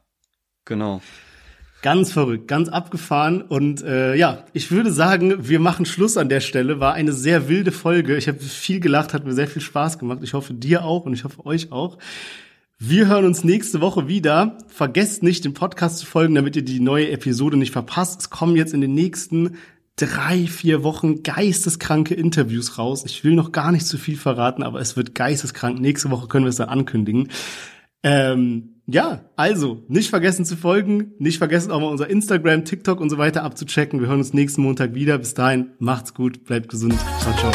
genau. Ganz verrückt, ganz abgefahren. Und äh, ja, ich würde sagen, wir machen Schluss an der Stelle. War eine sehr wilde Folge. Ich habe viel gelacht, hat mir sehr viel Spaß gemacht. Ich hoffe dir auch und ich hoffe euch auch. Wir hören uns nächste Woche wieder. Vergesst nicht, dem Podcast zu folgen, damit ihr die neue Episode nicht verpasst. Es kommen jetzt in den nächsten drei, vier Wochen geisteskranke Interviews raus. Ich will noch gar nicht zu viel verraten, aber es wird geisteskrank. Nächste Woche können wir es dann ankündigen. Ähm, ja, also nicht vergessen zu folgen, nicht vergessen auch mal unser Instagram, TikTok und so weiter abzuchecken. Wir hören uns nächsten Montag wieder. Bis dahin, macht's gut, bleibt gesund. Ciao, ciao.